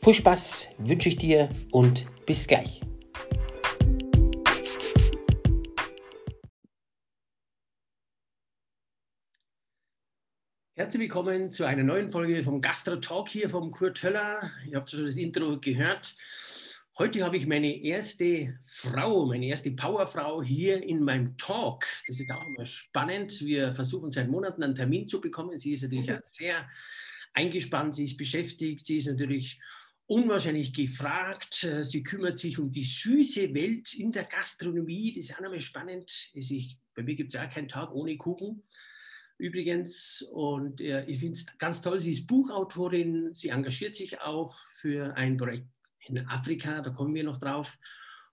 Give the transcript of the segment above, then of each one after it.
Viel Spaß wünsche ich dir und bis gleich. Herzlich willkommen zu einer neuen Folge vom Gastro Talk hier vom Kurt Höller. Ihr habt schon das Intro gehört. Heute habe ich meine erste Frau, meine erste Powerfrau hier in meinem Talk. Das ist auch immer spannend. Wir versuchen seit Monaten einen Termin zu bekommen. Sie ist natürlich sehr eingespannt, sie ist beschäftigt, sie ist natürlich unwahrscheinlich gefragt. Äh, sie kümmert sich um die süße Welt in der Gastronomie. Das ist auch nochmal spannend. Ich, bei mir gibt es ja keinen Tag ohne Kuchen. Übrigens, und äh, ich finde es ganz toll, sie ist Buchautorin, sie engagiert sich auch für ein Projekt in Afrika, da kommen wir noch drauf.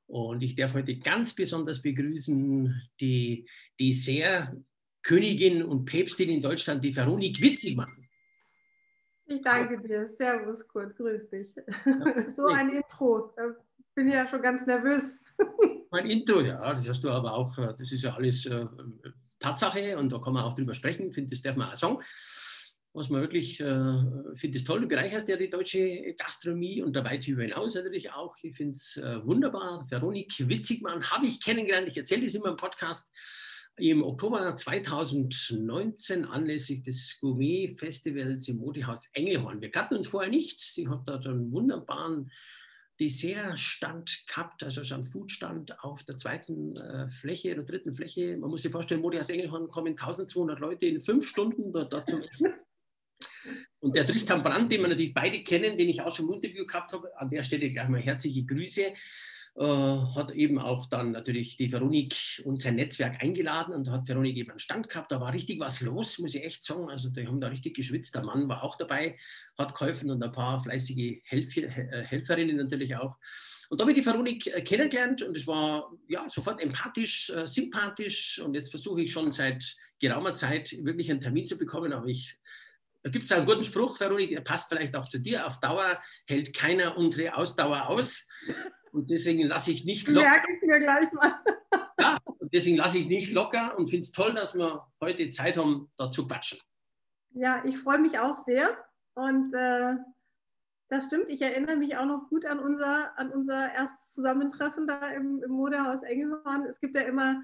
Und ich darf heute ganz besonders begrüßen die Dessert-Königin und Päpstin in Deutschland, die Veronik Witzigmann. Ich danke dir. Servus, Kurt. Grüß dich. so ein Intro. Da bin ich ja schon ganz nervös. Mein Intro, ja, das hast du aber auch, äh, das ist ja alles äh, Tatsache und da kann man auch drüber sprechen. Ich finde, das darf man auch sagen. Was man wirklich, äh, finde es toll, du bereicherst ja die deutsche Gastronomie und dabei darüber hinaus natürlich auch. Ich finde es äh, wunderbar. Veronik Witzigmann habe ich kennengelernt. Ich erzähle das immer im Podcast im Oktober 2019 anlässlich des Gourmet-Festivals im Modehaus Engelhorn. Wir kannten uns vorher nicht. Sie hat dort einen wunderbaren Dessertstand gehabt, also schon einen Foodstand auf der zweiten äh, Fläche oder dritten Fläche. Man muss sich vorstellen, Modehaus Engelhorn kommen 1200 Leute in fünf Stunden dort, dort zum Essen. Und der Tristan Brandt, den wir natürlich beide kennen, den ich auch schon im Interview gehabt habe, an der Stelle gleich mal herzliche Grüße. Äh, hat eben auch dann natürlich die Veronik und sein Netzwerk eingeladen und da hat Veronik eben einen Stand gehabt. Da war richtig was los, muss ich echt sagen. Also die haben da richtig geschwitzt. Der Mann war auch dabei, hat geholfen und ein paar fleißige Helf äh, Helferinnen natürlich auch. Und da habe ich die Veronik äh, kennengelernt und es war ja sofort empathisch, sympathisch und jetzt versuche ich schon seit geraumer Zeit wirklich einen Termin zu bekommen, aber ich da gibt es einen guten Spruch, Veronik, der passt vielleicht auch zu dir. Auf Dauer hält keiner unsere Ausdauer aus. Und deswegen lasse ich nicht locker. Merke ich mir gleich mal. ja, und deswegen lasse ich nicht locker und finde es toll, dass wir heute Zeit haben, da zu quatschen. Ja, ich freue mich auch sehr. Und äh, das stimmt, ich erinnere mich auch noch gut an unser, an unser erstes Zusammentreffen da im, im Modehaus Engelhorn. Es gibt ja immer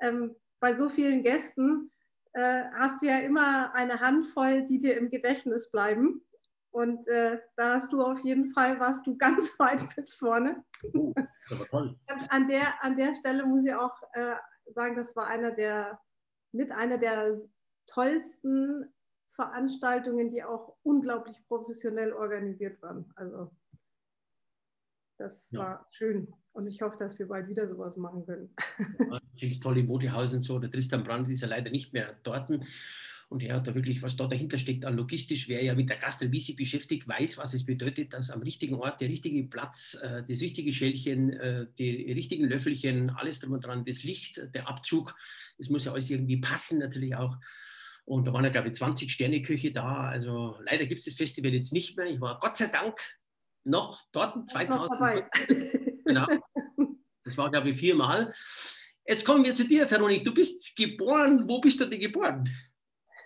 ähm, bei so vielen Gästen, äh, hast du ja immer eine Handvoll, die dir im Gedächtnis bleiben. Und äh, da hast du auf jeden Fall, warst du ganz weit mit vorne. Oh, das war toll. an, der, an der Stelle muss ich auch äh, sagen, das war einer der, mit einer der tollsten Veranstaltungen, die auch unglaublich professionell organisiert waren. Also das ja. war schön. Und ich hoffe, dass wir bald wieder sowas machen können. Ja, ich finde es toll im Modehaus und so. Der Tristan Brandt ist ja leider nicht mehr dort. Und er hat da wirklich, was da dahinter steckt, an logistisch, wer ja mit der Gastronomie sich beschäftigt, weiß, was es bedeutet, dass am richtigen Ort der richtige Platz, äh, das richtige Schälchen, äh, die richtigen Löffelchen, alles drum und dran, das Licht, der Abzug, das muss ja alles irgendwie passen natürlich auch. Und da waren ja, glaube ich, 20 Sterne-Küche da. Also leider gibt es das Festival jetzt nicht mehr. Ich war Gott sei Dank noch dort 2000. genau. Das war, glaube ich, viermal. Jetzt kommen wir zu dir, Veronik. Du bist geboren. Wo bist du denn geboren?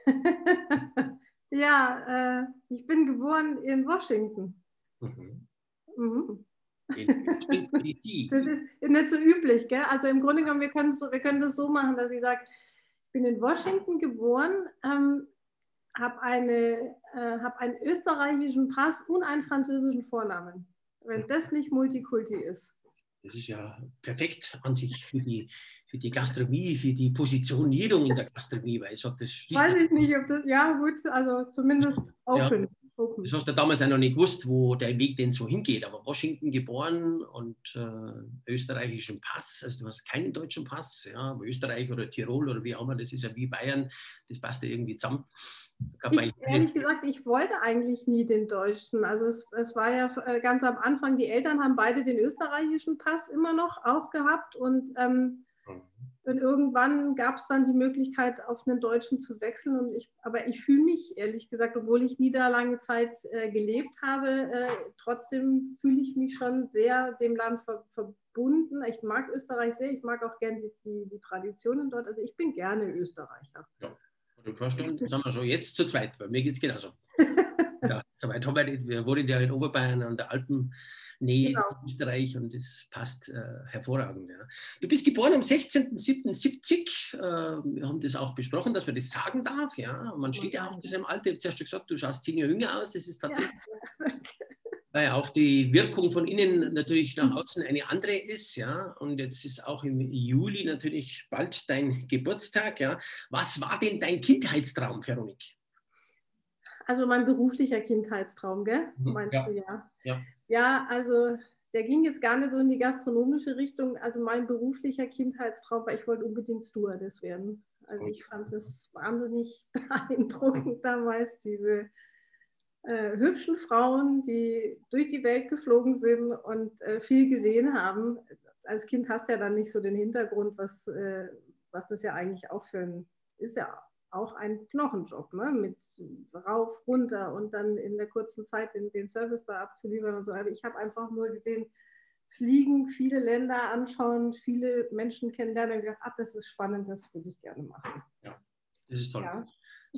ja, äh, ich bin geboren in Washington. Mhm. Mhm. das ist nicht so üblich, gell? Also im Grunde genommen, wir können, so, wir können das so machen, dass ich sage, ich bin in Washington geboren, ähm, habe äh, hab einen österreichischen Pass und einen französischen Vornamen. Wenn das nicht Multikulti ist. Das ist ja perfekt an sich für die, für die Gastronomie, für die Positionierung in der Gastronomie, weil ich sage, das schließt. Weiß ich nicht, ob das, ja gut, also zumindest open. Das hast du damals auch noch nicht gewusst, wo der Weg denn so hingeht. Aber Washington geboren und äh, österreichischen Pass. Also du hast keinen deutschen Pass, ja, Österreich oder Tirol oder wie auch immer, das ist ja wie Bayern, das passt ja irgendwie zusammen. Ich, ehrlich gesagt, ich wollte eigentlich nie den deutschen. Also es, es war ja äh, ganz am Anfang, die Eltern haben beide den österreichischen Pass immer noch auch gehabt und ähm, mhm. Und irgendwann gab es dann die Möglichkeit, auf einen Deutschen zu wechseln. Und ich, aber ich fühle mich, ehrlich gesagt, obwohl ich nie da lange Zeit äh, gelebt habe, äh, trotzdem fühle ich mich schon sehr dem Land ver verbunden. Ich mag Österreich sehr, ich mag auch gerne die, die, die Traditionen dort. Also ich bin gerne Österreicher. Ja, und vorstellen, sind wir schon jetzt zu zweit, weil mir geht es genauso. ja, soweit haben wir nicht. Wir wohnen ja in Oberbayern an der Alpen Nähe genau. Österreich und es passt äh, hervorragend. Ja. Du bist geboren am 16.07.70. Äh, wir haben das auch besprochen, dass man das sagen darf. Ja. Man steht ja auch in diesem Alter. Jetzt hast du gesagt, du schaust zehn Jahre jünger aus. Das ist tatsächlich. Ja. Weil auch die Wirkung von innen natürlich nach außen eine andere ist, ja. Und jetzt ist auch im Juli natürlich bald dein Geburtstag, ja. Was war denn dein Kindheitstraum, Veronik? Also mein beruflicher Kindheitstraum, gell? Mhm. Meinst ja. du ja? Ja. Ja, also der ging jetzt gar nicht so in die gastronomische Richtung. Also mein beruflicher Kindheitstraum war, ich wollte unbedingt Stewardess werden. Also ich fand es wahnsinnig beeindruckend damals, diese äh, hübschen Frauen, die durch die Welt geflogen sind und äh, viel gesehen haben. Als Kind hast du ja dann nicht so den Hintergrund, was, äh, was das ja eigentlich auch für ein, ist ja auch ein Knochenjob, ne? mit rauf, runter und dann in der kurzen Zeit den, den Service da abzuliefern und so. Aber ich habe einfach nur gesehen, fliegen, viele Länder anschauen, viele Menschen kennenlernen und gedacht, ach, das ist spannend, das würde ich gerne machen. Ja, das ist toll. Ja.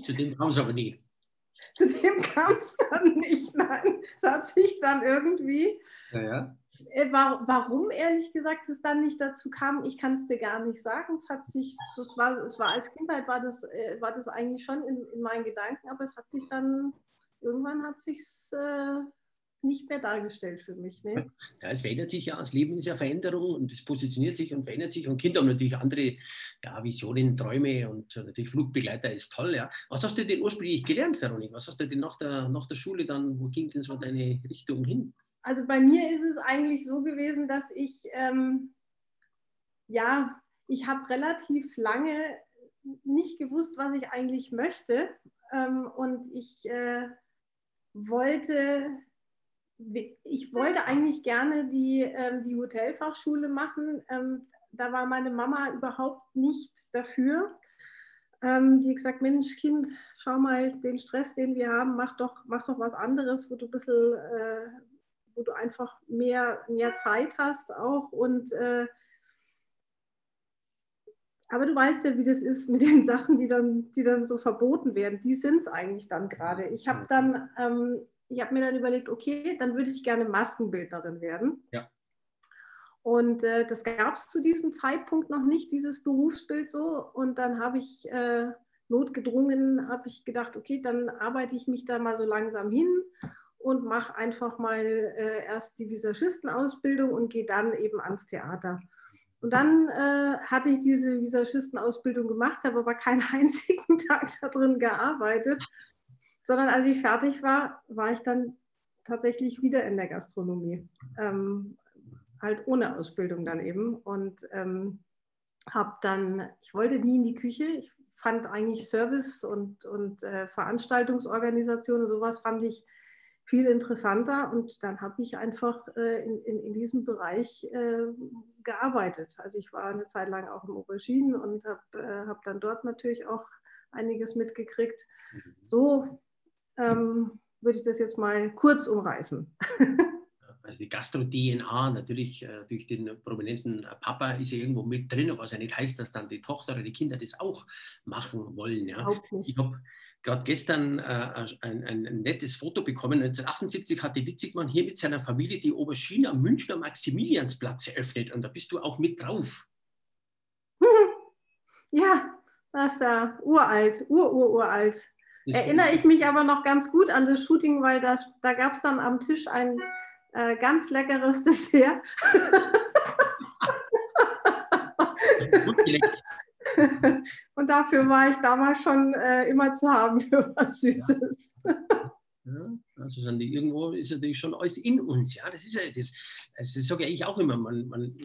Zu dem kam es aber nie. Zu dem kam es dann nicht, nein. Es hat sich dann irgendwie ja, ja. Äh, warum ehrlich gesagt es dann nicht dazu kam, ich kann es dir gar nicht sagen. Es hat sich, es war, es war als Kindheit war das, äh, war das eigentlich schon in, in meinen Gedanken, aber es hat sich dann, irgendwann hat sich äh, nicht mehr dargestellt für mich. Ne? Ja, es verändert sich ja, das Leben ist ja Veränderung und es positioniert sich und verändert sich und Kinder haben natürlich andere ja, Visionen, Träume und natürlich Flugbegleiter ist toll. Ja. Was hast du denn ursprünglich gelernt, Veronik? Was hast du denn nach der, nach der Schule dann, wo ging denn so deine Richtung hin? Also bei mir ist es eigentlich so gewesen, dass ich, ähm, ja, ich habe relativ lange nicht gewusst, was ich eigentlich möchte. Ähm, und ich äh, wollte, ich wollte eigentlich gerne die, ähm, die Hotelfachschule machen. Ähm, da war meine Mama überhaupt nicht dafür. Ähm, die gesagt, Mensch, Kind, schau mal den Stress, den wir haben, mach doch, mach doch was anderes, wo du ein bisschen äh, wo du einfach mehr, mehr Zeit hast auch und äh, aber du weißt ja, wie das ist mit den Sachen, die dann, die dann so verboten werden. Die sind es eigentlich dann gerade. Ich habe dann, ähm, ich habe mir dann überlegt, okay, dann würde ich gerne Maskenbildnerin werden. Ja. Und äh, das gab es zu diesem Zeitpunkt noch nicht, dieses Berufsbild so. Und dann habe ich äh, notgedrungen, habe ich gedacht, okay, dann arbeite ich mich da mal so langsam hin und mache einfach mal äh, erst die Visagistenausbildung und gehe dann eben ans Theater. Und dann äh, hatte ich diese Visagistenausbildung gemacht, habe aber keinen einzigen Tag da drin gearbeitet, sondern als ich fertig war, war ich dann tatsächlich wieder in der Gastronomie. Ähm, halt ohne Ausbildung dann eben. Und ähm, habe dann, ich wollte nie in die Küche, ich fand eigentlich Service und, und äh, Veranstaltungsorganisation und sowas fand ich viel interessanter und dann habe ich einfach äh, in, in, in, diesem Bereich äh, gearbeitet. Also ich war eine Zeit lang auch im Auberginen und habe äh, hab dann dort natürlich auch einiges mitgekriegt. Mhm. So ähm, würde ich das jetzt mal kurz umreißen. Also die Gastro-DNA natürlich äh, durch den prominenten Papa ist ja irgendwo mit drin, was ja nicht heißt, dass dann die Tochter oder die Kinder das auch machen wollen. Ja. Ich habe gerade gestern äh, ein, ein, nettes Foto bekommen. 1978 hatte Witzigmann hier mit seiner Familie die Aubergine am Münchner Maximiliansplatz eröffnet und da bist du auch mit drauf. Ja, das ist ja uralt, ur, ur, uralt. Erinnere ich mich aber noch ganz gut an das Shooting, weil da, da gab es dann am Tisch ein äh, ganz leckeres Dessert. gut geleckt. Und dafür war ich damals schon äh, immer zu haben für was Süßes. Ja. Also sind die, irgendwo ist natürlich schon alles in uns. Ja, das ist ja das. Also das sage ich auch immer. Man, man,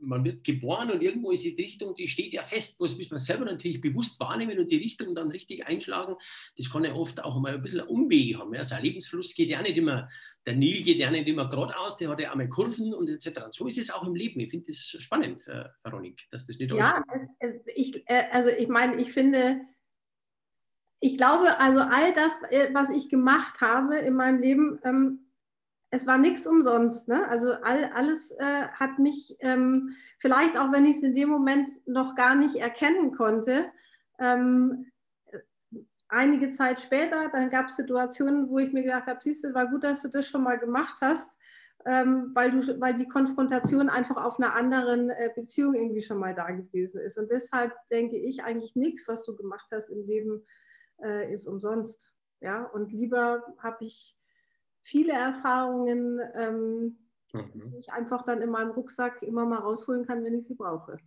man wird geboren und irgendwo ist die Richtung, die steht ja fest. Das muss man selber natürlich bewusst wahrnehmen und die Richtung dann richtig einschlagen. Das kann ja oft auch mal ein bisschen Umwege haben. Ja. Also ein Lebensfluss geht ja nicht immer, der Nil geht ja nicht immer geradeaus, der hat ja einmal Kurven und etc. Und so ist es auch im Leben. Ich finde das spannend, äh, Veronik, dass das nicht alles. Ja, äh, ich, äh, also ich meine, ich finde, ich glaube, also all das, äh, was ich gemacht habe in meinem Leben, ähm, es war nichts umsonst. Ne? Also all, alles äh, hat mich, ähm, vielleicht auch wenn ich es in dem Moment noch gar nicht erkennen konnte, ähm, einige Zeit später, dann gab es Situationen, wo ich mir gedacht habe, siehst du, war gut, dass du das schon mal gemacht hast, ähm, weil, du, weil die Konfrontation einfach auf einer anderen äh, Beziehung irgendwie schon mal da gewesen ist. Und deshalb denke ich eigentlich nichts, was du gemacht hast im Leben, äh, ist umsonst. Ja? Und lieber habe ich viele Erfahrungen, ähm, mhm. die ich einfach dann in meinem Rucksack immer mal rausholen kann, wenn ich sie brauche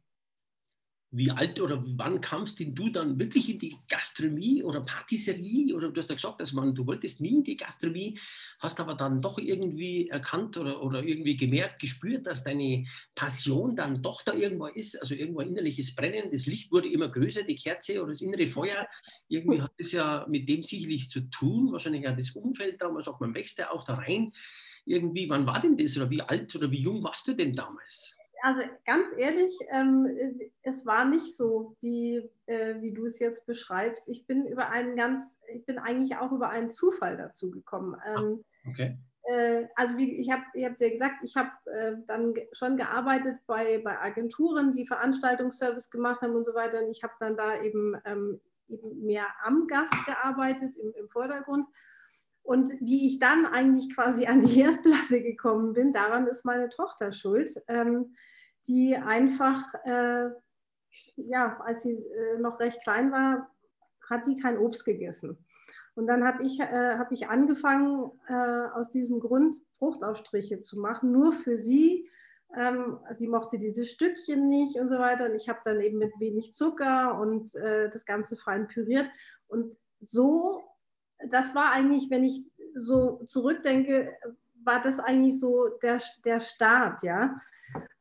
wie alt oder wann kamst denn du dann wirklich in die Gastronomie oder Patisserie? Oder du hast ja gesagt, dass man, du wolltest nie in die Gastronomie, hast aber dann doch irgendwie erkannt oder, oder irgendwie gemerkt, gespürt, dass deine Passion dann doch da irgendwo ist, also irgendwo innerliches Brennen, das Licht wurde immer größer, die Kerze oder das innere Feuer, irgendwie hat es ja mit dem sicherlich zu tun, wahrscheinlich auch das Umfeld damals, auch man wächst ja auch da rein. Irgendwie, wann war denn das oder wie alt oder wie jung warst du denn damals? Also ganz ehrlich, ähm, es war nicht so, wie, äh, wie du es jetzt beschreibst. Ich bin über einen ganz, ich bin eigentlich auch über einen Zufall dazu gekommen. Ähm, okay. Äh, also wie, ich habe ich hab dir gesagt, ich habe äh, dann schon gearbeitet bei, bei Agenturen, die Veranstaltungsservice gemacht haben und so weiter. Und ich habe dann da eben, ähm, eben mehr am Gast gearbeitet, im, im Vordergrund. Und wie ich dann eigentlich quasi an die Herdplatte gekommen bin, daran ist meine Tochter schuld. Ähm, die einfach, äh, ja, als sie äh, noch recht klein war, hat die kein Obst gegessen. Und dann habe ich, äh, hab ich angefangen, äh, aus diesem Grund Fruchtaufstriche zu machen, nur für sie. Ähm, sie mochte diese Stückchen nicht und so weiter. Und ich habe dann eben mit wenig Zucker und äh, das Ganze fein püriert. Und so, das war eigentlich, wenn ich so zurückdenke, war das eigentlich so der, der Start, ja,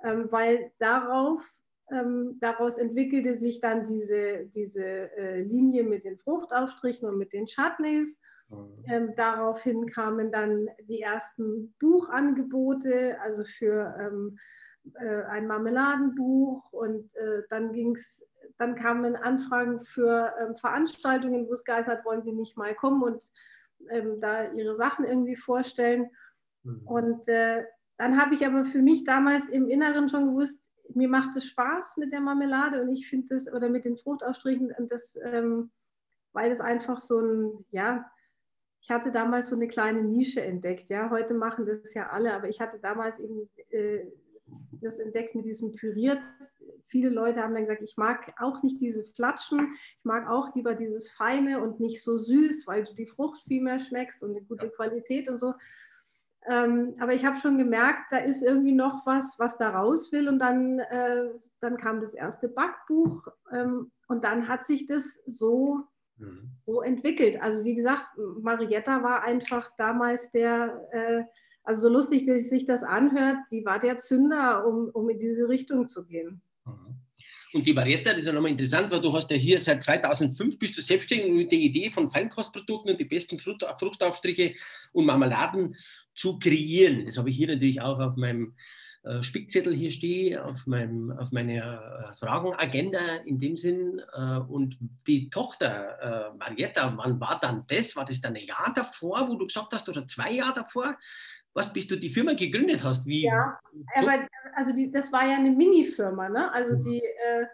ähm, weil darauf, ähm, daraus entwickelte sich dann diese, diese äh, Linie mit den Fruchtaufstrichen und mit den Chutneys. Mhm. Ähm, daraufhin kamen dann die ersten Buchangebote, also für ähm, äh, ein Marmeladenbuch und äh, dann ging's, dann kamen Anfragen für ähm, Veranstaltungen, wo es geistert, wollen Sie nicht mal kommen und ähm, da ihre Sachen irgendwie vorstellen. Mhm. Und äh, dann habe ich aber für mich damals im Inneren schon gewusst, mir macht es Spaß mit der Marmelade und ich finde das, oder mit den Fruchtausstrichen, und das, ähm, weil das einfach so ein, ja, ich hatte damals so eine kleine Nische entdeckt. Ja, heute machen das ja alle, aber ich hatte damals eben äh, das entdeckt mit diesem püriert. Viele Leute haben dann gesagt, ich mag auch nicht diese Flatschen, ich mag auch lieber dieses Feine und nicht so süß, weil du die Frucht viel mehr schmeckst und eine gute Qualität und so. Ähm, aber ich habe schon gemerkt, da ist irgendwie noch was, was da raus will. Und dann, äh, dann kam das erste Backbuch ähm, und dann hat sich das so, mhm. so entwickelt. Also wie gesagt, Marietta war einfach damals der, äh, also so lustig, dass sich das anhört, die war der Zünder, um, um in diese Richtung zu gehen. Mhm. Und die Marietta, das ist ja nochmal interessant, weil du hast ja hier seit 2005 bist du selbstständig mit der Idee von Feinkostprodukten und die besten Fruchtaufstriche und Marmeladen zu kreieren. Das habe ich hier natürlich auch auf meinem äh, Spickzettel hier stehe, auf, meinem, auf meiner äh, Fragenagenda in dem Sinn. Äh, und die Tochter äh, Marietta, wann war dann das? War das dann ein Jahr davor, wo du gesagt hast, oder zwei Jahre davor? Was, bis du die Firma gegründet hast? Wie, ja, so? aber also die, das war ja eine Mini-Firma, ne? Also mhm. die, äh,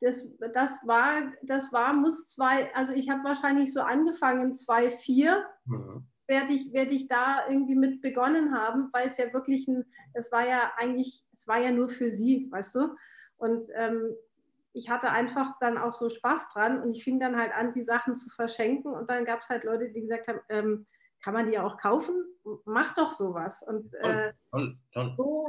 das, das war, das war, muss zwei, also ich habe wahrscheinlich so angefangen, 2004. Mhm werde ich, werde ich da irgendwie mit begonnen haben, weil es ja wirklich ein, es war ja eigentlich, es war ja nur für sie, weißt du? Und ähm, ich hatte einfach dann auch so Spaß dran und ich fing dann halt an, die Sachen zu verschenken und dann gab es halt Leute, die gesagt haben, ähm, kann man die auch kaufen? Mach doch sowas. Und äh, toll, toll, toll. so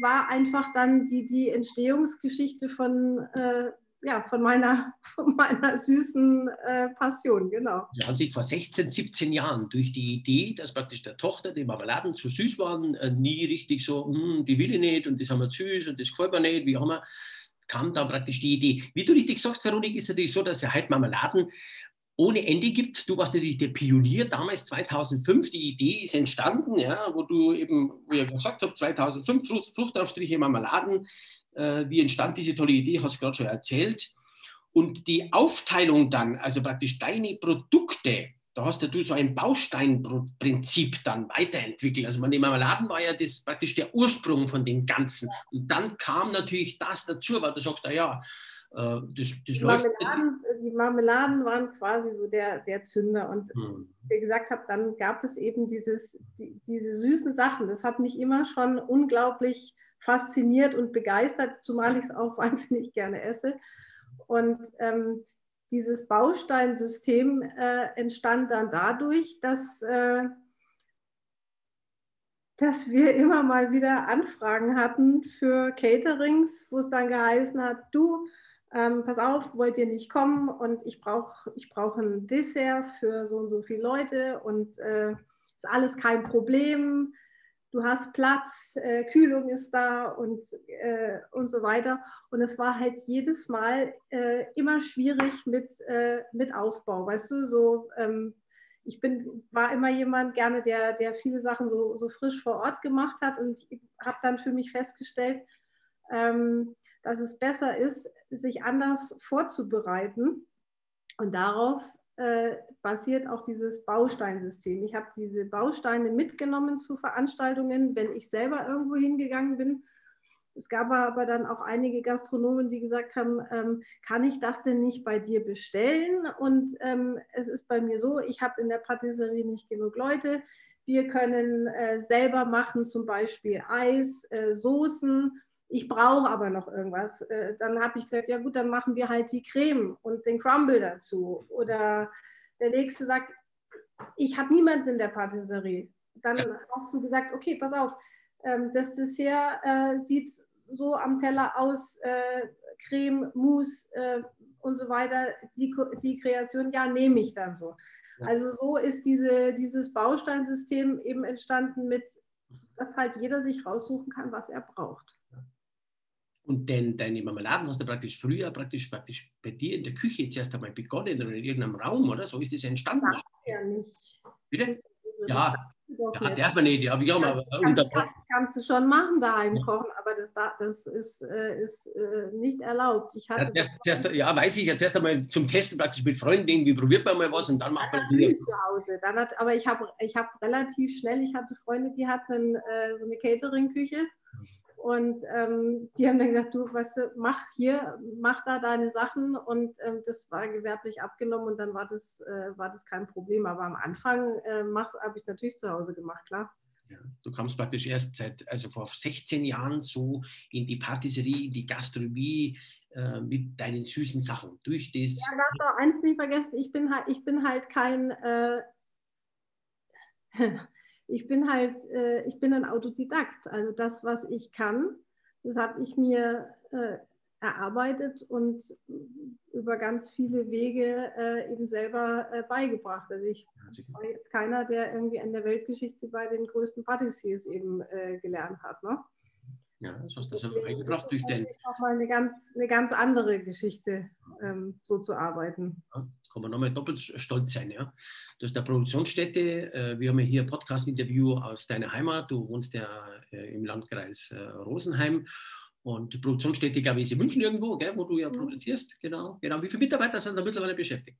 war einfach dann die, die Entstehungsgeschichte von, äh, ja, von meiner, von meiner süßen äh, Passion, genau. Ja, als ich vor 16, 17 Jahren durch die Idee, dass praktisch der Tochter die Marmeladen zu süß waren, äh, nie richtig so, hm, die will ich nicht und das haben wir süß und das gefällt mir nicht, wie auch immer, kam dann praktisch die Idee. Wie du richtig sagst, Veronik, ist natürlich so, dass es halt Marmeladen ohne Ende gibt. Du warst natürlich der Pionier damals 2005. Die Idee ist entstanden, ja, wo du eben, wie ich gesagt habe, 2005 Fruchtaufstriche, Marmeladen wie entstand diese tolle Idee, hast du gerade schon erzählt. Und die Aufteilung dann, also praktisch deine Produkte, da hast du so ein Bausteinprinzip dann weiterentwickelt. Also man, die Marmeladen war ja das praktisch der Ursprung von dem Ganzen. Und dann kam natürlich das dazu, weil du sagst, na ja, äh, das, das die, Marmeladen, die Marmeladen waren quasi so der, der Zünder. Und hm. wie ich gesagt habe, dann gab es eben dieses, die, diese süßen Sachen. Das hat mich immer schon unglaublich fasziniert und begeistert, zumal ich es auch wahnsinnig gerne esse. Und ähm, dieses Bausteinsystem äh, entstand dann dadurch, dass, äh, dass wir immer mal wieder Anfragen hatten für Caterings, wo es dann geheißen hat, du, ähm, pass auf, wollt ihr nicht kommen und ich brauche ich brauch ein Dessert für so und so viele Leute und äh, ist alles kein Problem du hast Platz, äh, Kühlung ist da und, äh, und so weiter. Und es war halt jedes Mal äh, immer schwierig mit, äh, mit Aufbau. Weißt du, so ähm, ich bin, war immer jemand gerne, der, der viele Sachen so, so frisch vor Ort gemacht hat und habe dann für mich festgestellt, ähm, dass es besser ist, sich anders vorzubereiten und darauf äh, basiert auch dieses Bausteinsystem. Ich habe diese Bausteine mitgenommen zu Veranstaltungen, wenn ich selber irgendwo hingegangen bin. Es gab aber dann auch einige Gastronomen, die gesagt haben, ähm, kann ich das denn nicht bei dir bestellen? Und ähm, es ist bei mir so, ich habe in der Patisserie nicht genug Leute. Wir können äh, selber machen, zum Beispiel Eis, äh, Soßen ich brauche aber noch irgendwas. Äh, dann habe ich gesagt, ja gut, dann machen wir halt die Creme und den Crumble dazu. Oder der nächste sagt, ich habe niemanden in der Patisserie. Dann ja. hast du gesagt, okay, pass auf, ähm, das Dessert äh, sieht so am Teller aus, äh, Creme, Mousse und so weiter. Die, die Kreation, ja, nehme ich dann so. Ja. Also so ist diese, dieses Bausteinsystem eben entstanden mit, dass halt jeder sich raussuchen kann, was er braucht. Und denn deine Marmeladen hast du praktisch früher praktisch, praktisch bei dir in der Küche zuerst einmal begonnen oder in irgendeinem Raum, oder? So ist das entstanden. Das ja nicht. Bitte? Ja, ja darf man nicht. Ja, wir haben aber unter kann, kannst du schon machen, daheim ja. kochen, aber das, das ist, äh, ist äh, nicht erlaubt. Ich hatte ja, erst, erst, ja, weiß ich. Jetzt erst einmal zum Testen praktisch mit Freunden irgendwie probiert man mal was und dann macht man ja, zu Hause. Dann hat, aber ich habe ich hab relativ schnell, ich hatte Freunde, die hatten äh, so eine Catering-Küche und ähm, die haben dann gesagt, du, weißt du, mach hier, mach da deine Sachen. Und ähm, das war gewerblich abgenommen und dann war das, äh, war das kein Problem. Aber am Anfang äh, habe ich es natürlich zu Hause gemacht, klar. Ja, du kamst praktisch erst seit, also vor 16 Jahren so in die Patisserie, in die Gastronomie äh, mit deinen süßen Sachen. Durch das. Ja, darf auch eins nicht vergessen, ich bin halt, ich bin halt kein äh, ich bin halt, äh, ich bin ein Autodidakt. Also das, was ich kann, das habe ich mir äh, erarbeitet und über ganz viele Wege äh, eben selber äh, beigebracht. Also ich war jetzt keiner, der irgendwie in der Weltgeschichte bei den größten Patissiers eben äh, gelernt hat. Ne? Ja, das hast du schon beigebracht durch den. Nochmal eine ganz, eine ganz andere Geschichte, ähm, so zu arbeiten. Ja, kann man nochmal doppelt stolz sein. Ja? Du hast eine Produktionsstätte. Äh, wir haben ja hier ein Podcast-Interview aus deiner Heimat. Du wohnst ja äh, im Landkreis äh, Rosenheim. Und die Produktionsstätte, glaube ich, ist in München irgendwo, gell, wo du ja mhm. produzierst. Genau, genau. Wie viele Mitarbeiter sind da mittlerweile beschäftigt?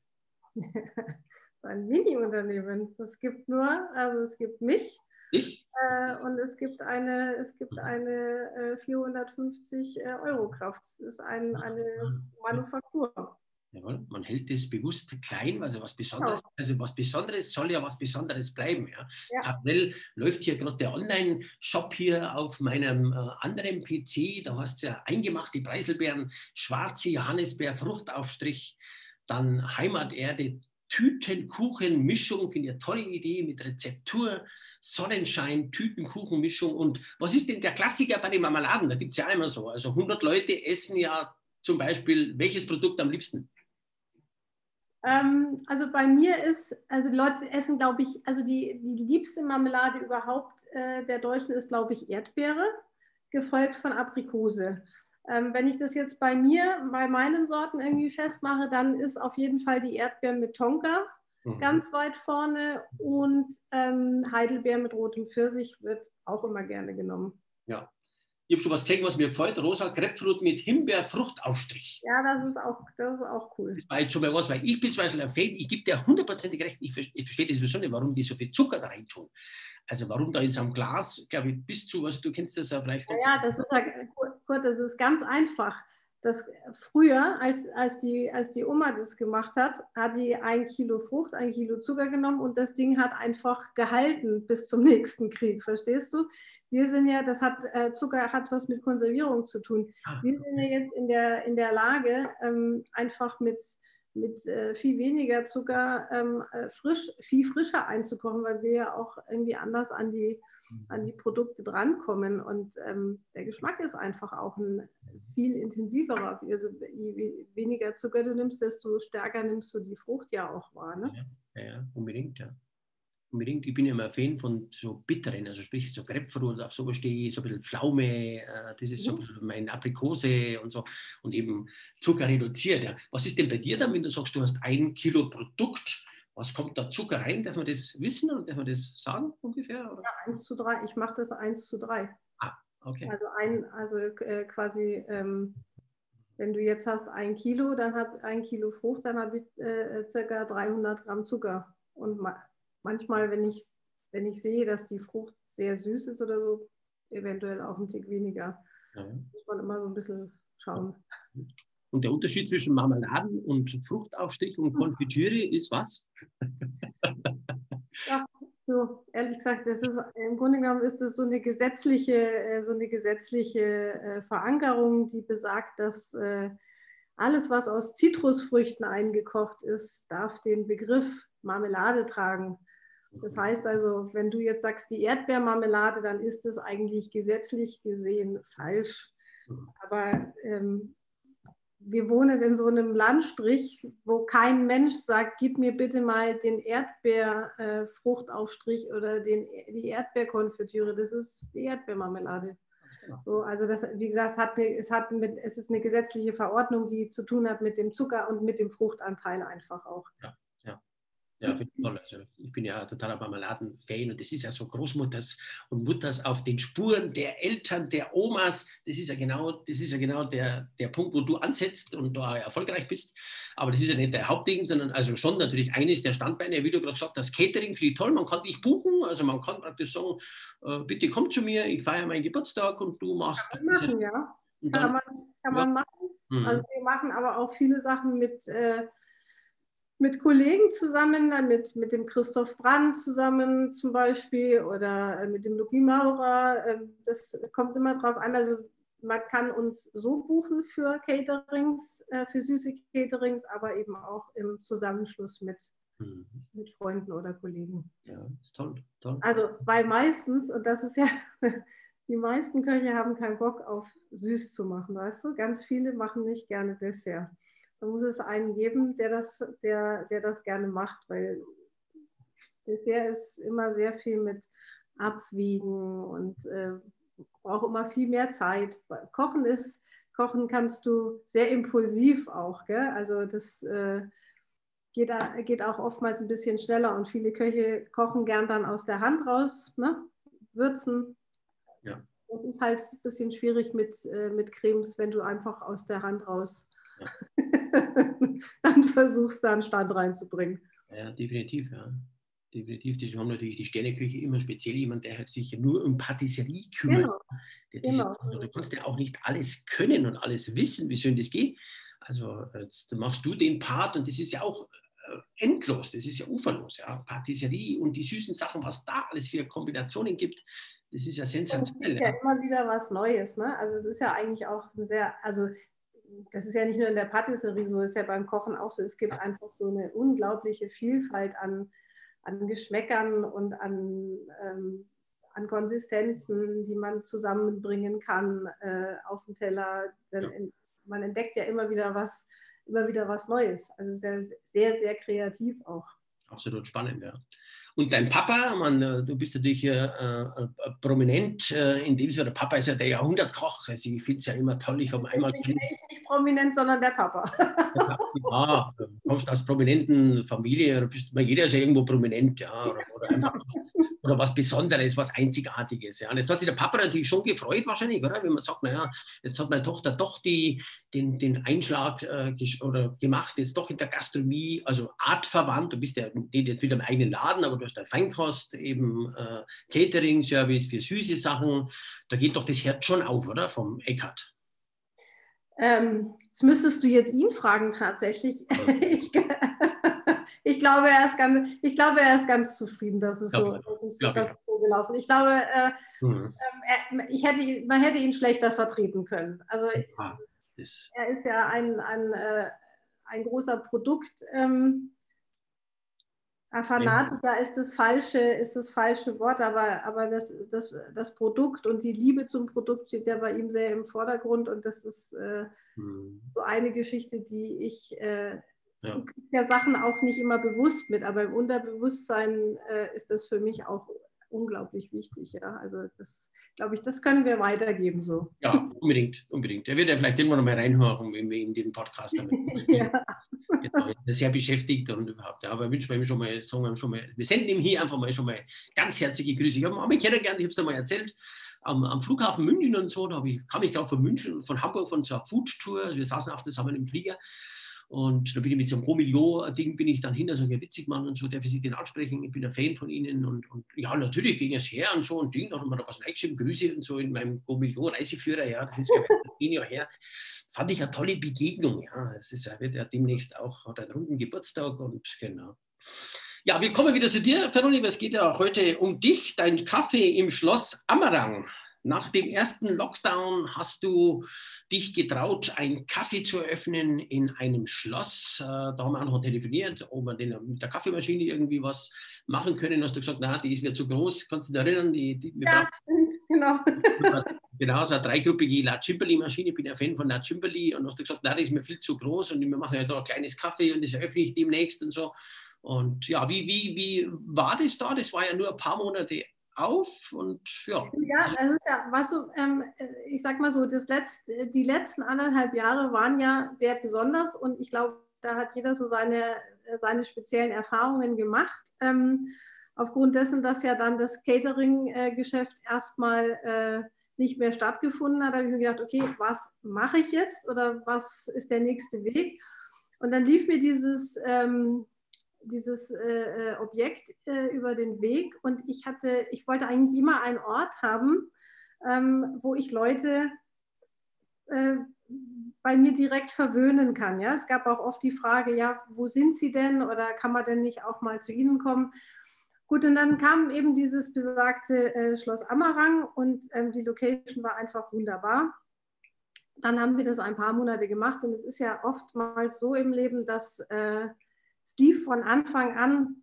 ein Mini-Unternehmen. Es gibt nur, also es gibt mich, ich? Äh, und es gibt eine, es gibt eine äh, 450 äh, Euro Kraft. Das ist ein, eine Manufaktur. Jawohl, man hält das bewusst klein, also was Besonderes, genau. also was Besonderes soll ja was Besonderes bleiben. Ja. ja. Parallel läuft hier gerade der Online-Shop hier auf meinem äh, anderen PC. Da hast du ja eingemachte Preiselbeeren, schwarze Johannisbeer, Fruchtaufstrich, dann Heimaterde, Tütenkuchenmischung, finde ich eine tolle Idee mit Rezeptur, Sonnenschein, Tütenkuchenmischung. Und was ist denn der Klassiker bei den Marmeladen? Da gibt es ja immer so. Also 100 Leute essen ja zum Beispiel welches Produkt am liebsten? Ähm, also bei mir ist, also die Leute essen, glaube ich, also die, die liebste Marmelade überhaupt äh, der Deutschen ist, glaube ich, Erdbeere, gefolgt von Aprikose. Ähm, wenn ich das jetzt bei mir, bei meinen Sorten irgendwie festmache, dann ist auf jeden Fall die Erdbeere mit Tonka mhm. ganz weit vorne und ähm, Heidelbeer mit rotem Pfirsich wird auch immer gerne genommen. Ja, ich habe schon was gesehen, was mir gefällt. Rosa Grapefruit mit Himbeerfruchtaufstrich. Ja, das ist auch, das ist auch cool. Das war jetzt schon mal was, weil ich bin zum Beispiel ein Fan, ich gebe dir hundertprozentig recht, ich, ich verstehe das sowieso nicht, warum die so viel Zucker da rein tun. Also warum da in so einem Glas, glaube ich, bis zu, was du kennst das ja vielleicht. Ja, ja das ist ja, gut, das ist ganz einfach dass früher, als, als, die, als die Oma das gemacht hat, hat die ein Kilo Frucht, ein Kilo Zucker genommen und das Ding hat einfach gehalten bis zum nächsten Krieg, verstehst du? Wir sind ja, das hat, äh, Zucker hat was mit Konservierung zu tun. Ah, Wir sind ja jetzt in der, in der Lage, ähm, einfach mit, mit äh, viel weniger Zucker ähm, äh, frisch, viel frischer einzukochen, weil wir ja auch irgendwie anders an die an die Produkte drankommen. Und ähm, der Geschmack ist einfach auch ein viel intensiverer. Also je weniger Zucker du nimmst, desto stärker nimmst du die Frucht ja auch wahr. Ne? Ja, ja, unbedingt, ja. Unbedingt. Ich bin ja immer Fan von so bitteren, also sprich so Grapefruit, auf sowas stehe ich, so ein bisschen Pflaume, äh, das ist so mhm. mein Aprikose und so und eben Zucker reduziert. Ja. Was ist denn bei dir dann, wenn du sagst, du hast ein Kilo Produkt, was kommt da Zucker rein? Darf man das wissen und darf man das sagen ungefähr? Oder? Ja, 1 zu 3. Ich mache das 1 zu 3. Ah, okay. Also, ein, also äh, quasi, ähm, wenn du jetzt hast ein Kilo, dann habe ein Kilo Frucht, dann habe ich äh, circa 300 Gramm Zucker. Und ma manchmal, wenn ich, wenn ich sehe, dass die Frucht sehr süß ist oder so, eventuell auch ein Tick weniger. Ja. Das muss man immer so ein bisschen schauen. Und der Unterschied zwischen Marmeladen und Fruchtaufstrich und Konfitüre ist was? Ja, so, ehrlich gesagt, das ist im Grunde genommen ist das so eine gesetzliche, äh, so eine gesetzliche äh, Verankerung, die besagt, dass äh, alles, was aus Zitrusfrüchten eingekocht ist, darf den Begriff Marmelade tragen. Das heißt also, wenn du jetzt sagst, die Erdbeermarmelade, dann ist das eigentlich gesetzlich gesehen falsch. Mhm. Aber ähm, wir wohnen in so einem Landstrich, wo kein Mensch sagt, gib mir bitte mal den Erdbeerfruchtaufstrich äh, oder den, die Erdbeerkonfitüre. Das ist die Erdbeermarmelade. Genau. So, also das, wie gesagt, es, hat, es, hat mit, es ist eine gesetzliche Verordnung, die zu tun hat mit dem Zucker und mit dem Fruchtanteil einfach auch. Ja. Ja, finde ich toll. Also ich bin ja totaler Marmeladen-Fan und das ist ja so Großmutters und Mutters auf den Spuren der Eltern, der Omas. Das ist ja genau, das ist ja genau der, der Punkt, wo du ansetzt und da erfolgreich bist. Aber das ist ja nicht der Hauptding, sondern also schon natürlich eines der Standbeine, wie du gerade gesagt hast, Catering finde ich toll. Man kann dich buchen, also man kann praktisch sagen, äh, bitte komm zu mir, ich feiere meinen Geburtstag und du machst. Kann man machen, ja. Dann, kann man, kann man machen. Mhm. Also wir machen aber auch viele Sachen mit. Äh, mit Kollegen zusammen, mit, mit dem Christoph Brandt zusammen zum Beispiel oder äh, mit dem Luki Maurer. Ähm, das kommt immer drauf an. Also man kann uns so buchen für Caterings, äh, für süße Caterings, aber eben auch im Zusammenschluss mit, mhm. mit Freunden oder Kollegen. Ja, ist toll, toll. Also, weil meistens, und das ist ja, die meisten Köche haben keinen Bock auf süß zu machen, weißt du? Ganz viele machen nicht gerne Dessert. Da muss es einen geben, der das, der, der das gerne macht, weil Dessert ist immer sehr viel mit Abwiegen und äh, braucht immer viel mehr Zeit. Kochen ist, kochen kannst du sehr impulsiv auch, gell? Also das äh, geht, geht auch oftmals ein bisschen schneller und viele Köche kochen gern dann aus der Hand raus, ne? würzen. Ja. Das ist halt ein bisschen schwierig mit, äh, mit Cremes, wenn du einfach aus der Hand raus dann versuchst du einen Stand reinzubringen. Ja, definitiv, ja. Definitiv. Wir haben natürlich die Sterneküche immer speziell jemand, der sich ja nur um Patisserie kümmert. Genau. genau. Ist, du kannst ja auch nicht alles können und alles wissen, wie schön das geht. Also jetzt machst du den Part und das ist ja auch äh, endlos, das ist ja uferlos. Ja. Patisserie und die süßen Sachen, was da alles für Kombinationen gibt, das ist ja sensationell. Es ist ja, immer wieder was Neues. Ne? Also es ist ja eigentlich auch ein sehr, also das ist ja nicht nur in der Patisserie so, ist ja beim Kochen auch so. Es gibt einfach so eine unglaubliche Vielfalt an, an Geschmäckern und an, ähm, an Konsistenzen, die man zusammenbringen kann äh, auf dem Teller. Ja. man entdeckt ja immer wieder was, immer wieder was Neues. Also sehr, sehr, sehr kreativ auch. Absolut spannend, ja. Und dein Papa, man, du bist natürlich äh, äh, prominent äh, in dem Sinne, der Papa ist ja der Jahrhundertkoch. Also ich finde es ja immer toll. Ich habe einmal. Ich bin nicht prominent, sondern der Papa. ja, du kommst aus prominenten Familie, oder bist, jeder ist ja irgendwo prominent, ja. Oder, oder einfach oder was Besonderes, was Einzigartiges. Ja. Und jetzt hat sich der Papa natürlich schon gefreut, wahrscheinlich, oder? Wenn man sagt, naja, jetzt hat meine Tochter doch die, den, den Einschlag äh, oder gemacht, jetzt doch in der Gastronomie, also artverwandt. Du bist ja jetzt wieder im eigenen Laden, aber du hast da Feinkost, eben äh, Catering-Service für süße Sachen. Da geht doch das Herz schon auf, oder? Vom Eckart. Ähm, das müsstest du jetzt ihn fragen tatsächlich. ich, ich, glaube, er ist ganz, ich glaube, er ist ganz zufrieden, dass es, so, dass es, dass es so gelaufen ist. Ich glaube, äh, mhm. ähm, er, ich hätte, man hätte ihn schlechter vertreten können. Also ja, er ist ja ein, ein, äh, ein großer Produkt. Ähm, Fanatiker ist das falsche, ist das falsche Wort, aber, aber das, das, das Produkt und die Liebe zum Produkt steht ja bei ihm sehr im Vordergrund und das ist äh, hm. so eine Geschichte, die ich äh, ja. ja Sachen auch nicht immer bewusst mit, aber im Unterbewusstsein äh, ist das für mich auch unglaublich wichtig. Ja? Also das, glaube ich, das können wir weitergeben so. Ja, unbedingt, unbedingt. Er wird ja vielleicht irgendwann noch mal reinhören, wenn wir in den Podcast damit ja. Genau, sehr beschäftigt und überhaupt. Ja, aber wünschen wir ihm schon mal, sagen wir schon mal, wir senden ihm hier einfach mal schon mal ganz herzliche Grüße. Ich habe ihn kennengelernt, ich habe es dir mal erzählt. Am, am, Flughafen München und so, da ich, kam ich glaube von München, von Hamburg von so einer Food-Tour. Wir saßen auch zusammen im Flieger und da bin ich mit so einem Romilio-Ding bin ich dann hinter so einem witzig Mann und so, der für sich den ansprechen. Ich bin ein Fan von ihnen und, und ja, natürlich ging es her und so und Ding. Da haben wir da was reingeschrieben, Grüße und so in meinem Romilio-Reiseführer. Ja, das ist ja ein Jahr her. Fand ich eine tolle Begegnung. Ja, es ist, wird ja demnächst auch hat einen runden Geburtstag und genau. Ja, wir kommen wieder zu dir, Veronika. Es geht ja heute um dich, dein Kaffee im Schloss Ammerang. Nach dem ersten Lockdown hast du dich getraut, einen Kaffee zu öffnen in einem Schloss. Äh, da haben wir auch noch telefoniert, ob wir den, mit der Kaffeemaschine irgendwie was machen können. Hast du gesagt, na, die ist mir zu groß. Kannst du dich erinnern? Die, die, ja, stimmt, genau. genau, so eine dreigruppige La Cimbali-Maschine. Ich bin ja Fan von La Cimbali. Und hast du gesagt, na, die ist mir viel zu groß und wir machen ja da ein kleines Kaffee und das öffne ich demnächst und so. Und ja, wie, wie, wie war das da? Das war ja nur ein paar Monate auf und ja. Ja, das ist ja, was so, ähm, ich sag mal so, das letzte, die letzten anderthalb Jahre waren ja sehr besonders und ich glaube, da hat jeder so seine, seine speziellen Erfahrungen gemacht. Ähm, aufgrund dessen, dass ja dann das Catering-Geschäft erstmal äh, nicht mehr stattgefunden hat, habe ich mir gedacht, okay, was mache ich jetzt oder was ist der nächste Weg? Und dann lief mir dieses ähm, dieses äh, äh, Objekt äh, über den Weg und ich hatte, ich wollte eigentlich immer einen Ort haben, ähm, wo ich Leute äh, bei mir direkt verwöhnen kann. Ja? Es gab auch oft die Frage, ja, wo sind Sie denn oder kann man denn nicht auch mal zu Ihnen kommen? Gut, und dann kam eben dieses besagte äh, Schloss Ammerang und ähm, die Location war einfach wunderbar. Dann haben wir das ein paar Monate gemacht und es ist ja oftmals so im Leben, dass äh, es lief von Anfang an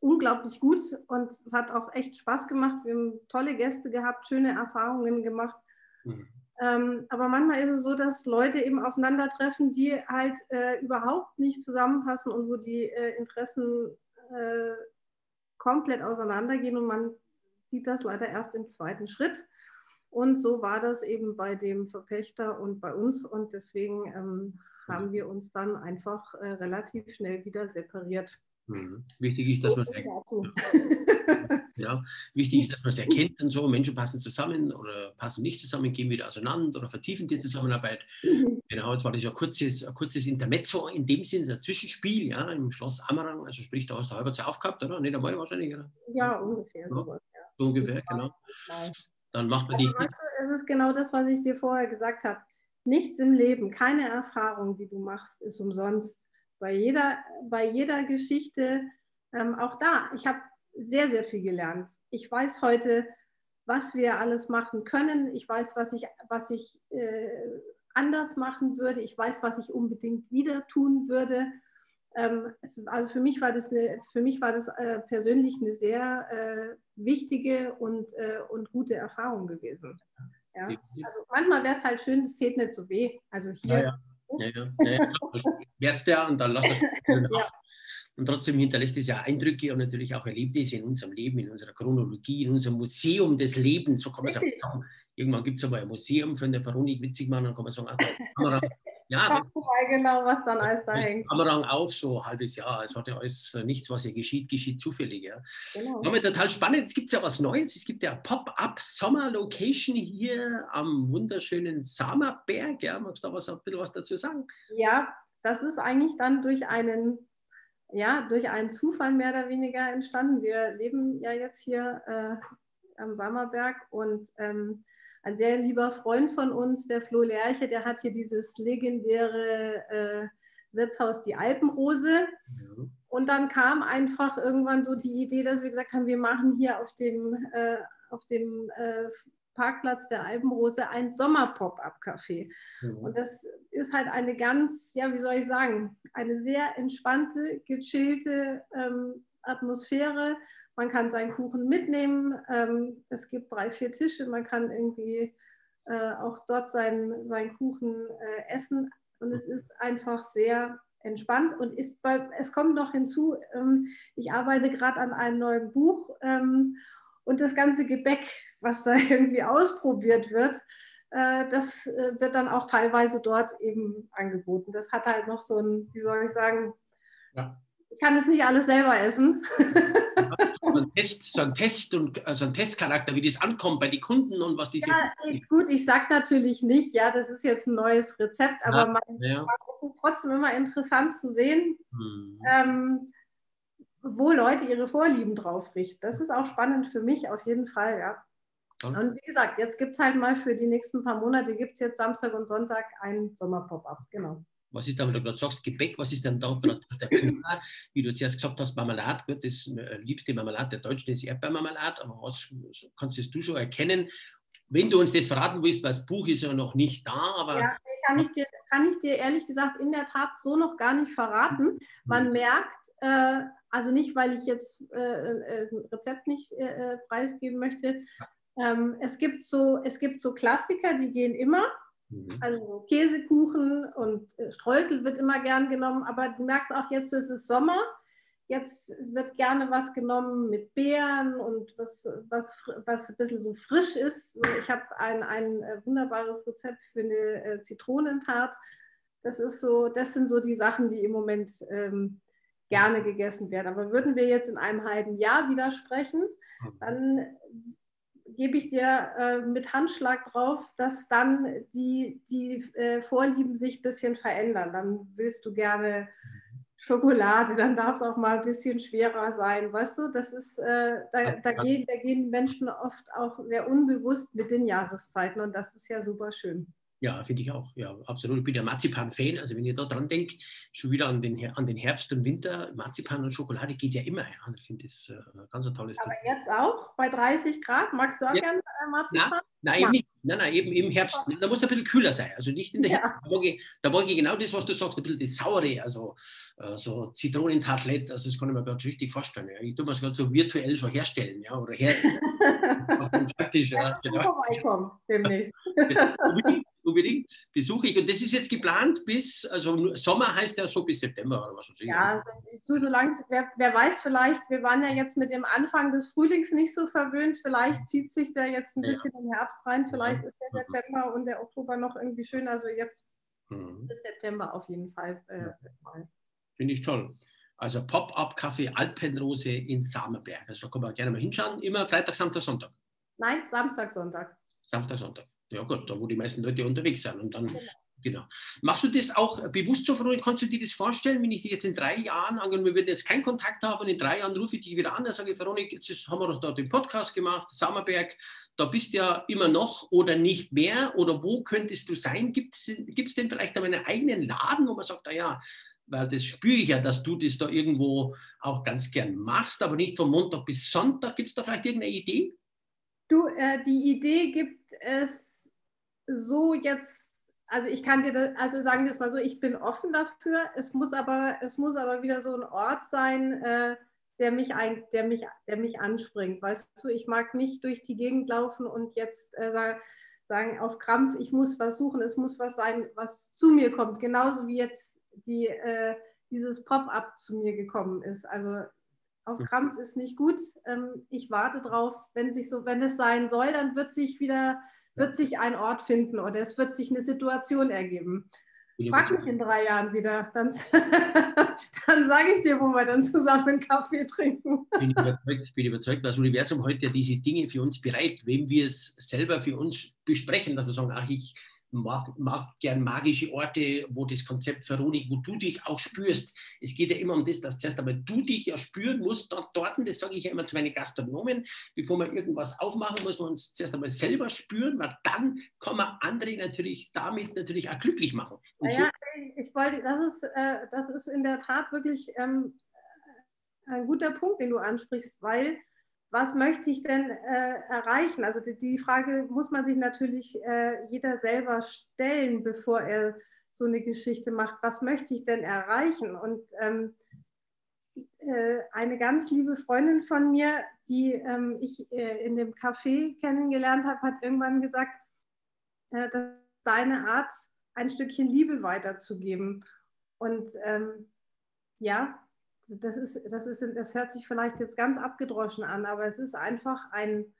unglaublich gut und es hat auch echt Spaß gemacht. Wir haben tolle Gäste gehabt, schöne Erfahrungen gemacht. Mhm. Ähm, aber manchmal ist es so, dass Leute eben aufeinandertreffen, die halt äh, überhaupt nicht zusammenpassen und wo die äh, Interessen äh, komplett auseinandergehen und man sieht das leider erst im zweiten Schritt. Und so war das eben bei dem Verpächter und bei uns und deswegen ähm, haben wir uns dann einfach äh, relativ schnell wieder separiert. Mhm. Wichtig ist, dass man es ja. wichtig ist, dass man es erkennt und so. Menschen passen zusammen oder passen nicht zusammen, gehen wieder auseinander oder vertiefen die Zusammenarbeit. Mhm. Genau, jetzt war das ja ein kurzes, ein kurzes Intermezzo in dem Sinne, ein Zwischenspiel, ja, im Schloss Ammerang. Also sprich, da hast du halber Zeit aufgehabt, oder? Nicht einmal wahrscheinlich, oder? Ja, ungefähr. Ja, sowas, ja. So ungefähr, genau. Dann macht man die. Also, weißt du, es ist genau das, was ich dir vorher gesagt habe. Nichts im Leben, keine Erfahrung, die du machst, ist umsonst. Bei jeder, bei jeder Geschichte, ähm, auch da, ich habe sehr, sehr viel gelernt. Ich weiß heute, was wir alles machen können. Ich weiß, was ich, was ich äh, anders machen würde. Ich weiß, was ich unbedingt wieder tun würde. Ähm, es, also für mich war das, eine, für mich war das äh, persönlich eine sehr äh, wichtige und, äh, und gute Erfahrung gewesen. Ja. Also manchmal wäre es halt schön, das täte nicht so weh. Also hier. Ja, ja. ja, ja. ja, ja. der und dann lass es ja. Und trotzdem hinterlässt es ja Eindrücke und natürlich auch Erlebnisse in unserem Leben, in unserer Chronologie, in unserem Museum des Lebens. So kann man es auch sagen. Irgendwann gibt es aber ein Museum von der Veronik Witzigmann und kann man sagen, ach, Kamera, ja, mal genau, was dann alles da hängt. Kamera auch so ein halbes Jahr. Es hat ja alles äh, nichts, was hier geschieht, geschieht zufällig. Ja. Genau. Aber total spannend. Jetzt gibt es ja was Neues. Es gibt ja Pop-up Sommer Location hier am wunderschönen Samerberg. Ja, magst du da was, ein bisschen was dazu sagen? Ja, das ist eigentlich dann durch einen ja, durch einen Zufall mehr oder weniger entstanden. Wir leben ja jetzt hier äh, am Sammerberg und ähm, ein sehr lieber Freund von uns, der Flo Lerche, der hat hier dieses legendäre äh, Wirtshaus Die Alpenrose. Ja. Und dann kam einfach irgendwann so die Idee, dass wir gesagt haben, wir machen hier auf dem, äh, auf dem äh, Parkplatz der Alpenrose ein Sommer-Pop-Up-Café. Ja. Und das ist halt eine ganz, ja, wie soll ich sagen, eine sehr entspannte, gechillte ähm, Atmosphäre. Man kann seinen Kuchen mitnehmen. Ähm, es gibt drei, vier Tische. Man kann irgendwie äh, auch dort seinen, seinen Kuchen äh, essen. Und es ist einfach sehr entspannt. Und ist bei, es kommt noch hinzu, ähm, ich arbeite gerade an einem neuen Buch. Ähm, und das ganze Gebäck, was da irgendwie ausprobiert wird, äh, das äh, wird dann auch teilweise dort eben angeboten. Das hat halt noch so ein, wie soll ich sagen, ja ich kann es nicht alles selber essen. so, ein Test, so ein Test und also ein Testcharakter, wie das ankommt bei den Kunden und was die. Ja, gut, ich sage natürlich nicht, ja, das ist jetzt ein neues Rezept, aber ja, man, ja. es ist trotzdem immer interessant zu sehen, hm. ähm, wo Leute ihre Vorlieben drauf richten. Das ist auch spannend für mich auf jeden Fall, ja. Und wie gesagt, jetzt gibt es halt mal für die nächsten paar Monate, gibt es jetzt Samstag und Sonntag ein Sommer-Pop-Up, genau was ist da, wenn du gerade sagst, Gebäck, was ist denn da gerade der Kuchen? Wie du zuerst gesagt hast, Marmelade, gut, das liebste Marmelade der Deutschen ist Erdbeermarmelade, aber was kannst du schon erkennen? Wenn du uns das verraten willst, weil das Buch ist ja noch nicht da, aber. Ja, kann ich dir, kann ich dir ehrlich gesagt in der Tat so noch gar nicht verraten. Man mhm. merkt, äh, also nicht, weil ich jetzt äh, äh ein Rezept nicht äh, äh, preisgeben möchte, ähm, es, gibt so, es gibt so Klassiker, die gehen immer. Mhm. Also Käsekuchen und äh, Streusel wird immer gern genommen, aber du merkst auch jetzt, es ist Sommer. Jetzt wird gerne was genommen mit Beeren und was, was, was ein bisschen so frisch ist. So, ich habe ein, ein äh, wunderbares Rezept für eine äh, Zitronentart. Das ist so, das sind so die Sachen, die im Moment ähm, gerne gegessen werden. Aber würden wir jetzt in einem halben Jahr widersprechen, mhm. dann gebe ich dir äh, mit Handschlag drauf, dass dann die, die äh, Vorlieben sich ein bisschen verändern. Dann willst du gerne Schokolade, dann darf es auch mal ein bisschen schwerer sein. Weißt du, das ist, äh, da, da, gehen, da gehen Menschen oft auch sehr unbewusst mit den Jahreszeiten und das ist ja super schön. Ja, finde ich auch. Ja, absolut. Ich bin ja Marzipan-Fan. Also wenn ihr da dran denkt, schon wieder an den, an den Herbst und Winter, Marzipan und Schokolade geht ja immer. Ja. Ich finde das äh, ganz ein tolles Aber Produkt. jetzt auch bei 30 Grad? Magst du auch ja. gerne äh, Marzipan? Na, nein, nicht. Nein, nein, eben im Herbst. Da muss es ein bisschen kühler sein. Also nicht in der ja. Herbst. Da mag, ich, da mag ich genau das, was du sagst, ein bisschen das Saure, also äh, so Zitronentablett. Also das kann ich mir ganz richtig vorstellen. Ja. Ich tue mir es gerade so virtuell schon herstellen. Ja, oder her. Faktisch, ja. Genau. vorbeikommen demnächst unbedingt besuche ich. Und das ist jetzt geplant bis, also Sommer heißt ja so bis September oder was weiß ich. Ja, so, so lang, wer, wer, weiß vielleicht, wir waren ja jetzt mit dem Anfang des Frühlings nicht so verwöhnt, vielleicht zieht sich der jetzt ein bisschen ja. den Herbst rein, vielleicht ist der September und der Oktober noch irgendwie schön, also jetzt mhm. bis September auf jeden Fall. Äh, Finde ich toll. Also Pop-up-Kaffee Alpenrose in Samerberg. Also da kann man gerne mal hinschauen. Immer Freitag, Samstag, Sonntag. Nein, Samstag, Sonntag. Samstag, Sonntag. Ja gut, da wo die meisten Leute unterwegs sind. Und dann, genau. genau. Machst du das auch bewusst so, Veronik? Kannst du dir das vorstellen, wenn ich dich jetzt in drei Jahren, angenommen, wir würden jetzt keinen Kontakt haben und in drei Jahren rufe ich dich wieder an und sage, Veronik, jetzt haben wir doch da den Podcast gemacht, Sammerberg, da bist du ja immer noch oder nicht mehr oder wo könntest du sein? Gibt es denn vielleicht einen eigenen Laden, wo man sagt, naja, weil das spüre ich ja, dass du das da irgendwo auch ganz gern machst, aber nicht von Montag bis Sonntag. Gibt es da vielleicht irgendeine Idee? Du, äh, die Idee gibt es so jetzt, also ich kann dir das, also sagen wir es mal so, ich bin offen dafür. Es muss aber, es muss aber wieder so ein Ort sein, äh, der mich, ein, der, mich, der mich anspringt. Weißt du, ich mag nicht durch die Gegend laufen und jetzt äh, sagen auf Krampf, ich muss was suchen, es muss was sein, was zu mir kommt. Genauso wie jetzt die, äh, dieses Pop-up zu mir gekommen ist. Also auf Krampf ist nicht gut. Ähm, ich warte drauf, wenn sich so, wenn es sein soll, dann wird sich wieder, wird sich ein Ort finden oder es wird sich eine Situation ergeben. Frag mich in drei Jahren wieder, dann, dann sage ich dir, wo wir dann zusammen einen Kaffee trinken. Bin ich überzeugt, bin überzeugt, das Universum heute ja diese Dinge für uns bereit, wenn wir es selber für uns besprechen, dass wir sagen, ach, ich mag, mag gern magische Orte, wo das Konzept Veronik, wo du dich auch spürst. Es geht ja immer um das, dass zuerst einmal du dich ja spüren musst dort, dort das sage ich ja immer zu meinen Gastronomen, bevor wir irgendwas aufmachen, muss man uns zuerst einmal selber spüren, weil dann kann man andere natürlich damit natürlich auch glücklich machen. Und naja, so ich wollte, das ist, äh, das ist in der Tat wirklich ähm, ein guter Punkt, den du ansprichst, weil was möchte ich denn äh, erreichen? Also die, die, Frage muss man sich natürlich äh, jeder selber stellen, bevor er so eine Geschichte macht. Was möchte ich denn erreichen? Und ähm, äh, eine ganz liebe Freundin von mir, die ähm, ich äh, in dem Café kennengelernt habe, hat irgendwann gesagt, äh, dass deine Art, ein Stückchen Liebe weiterzugeben. Und ähm, ja, das, ist, das, ist, das hört sich vielleicht jetzt ganz abgedroschen an, aber es ist einfach ein,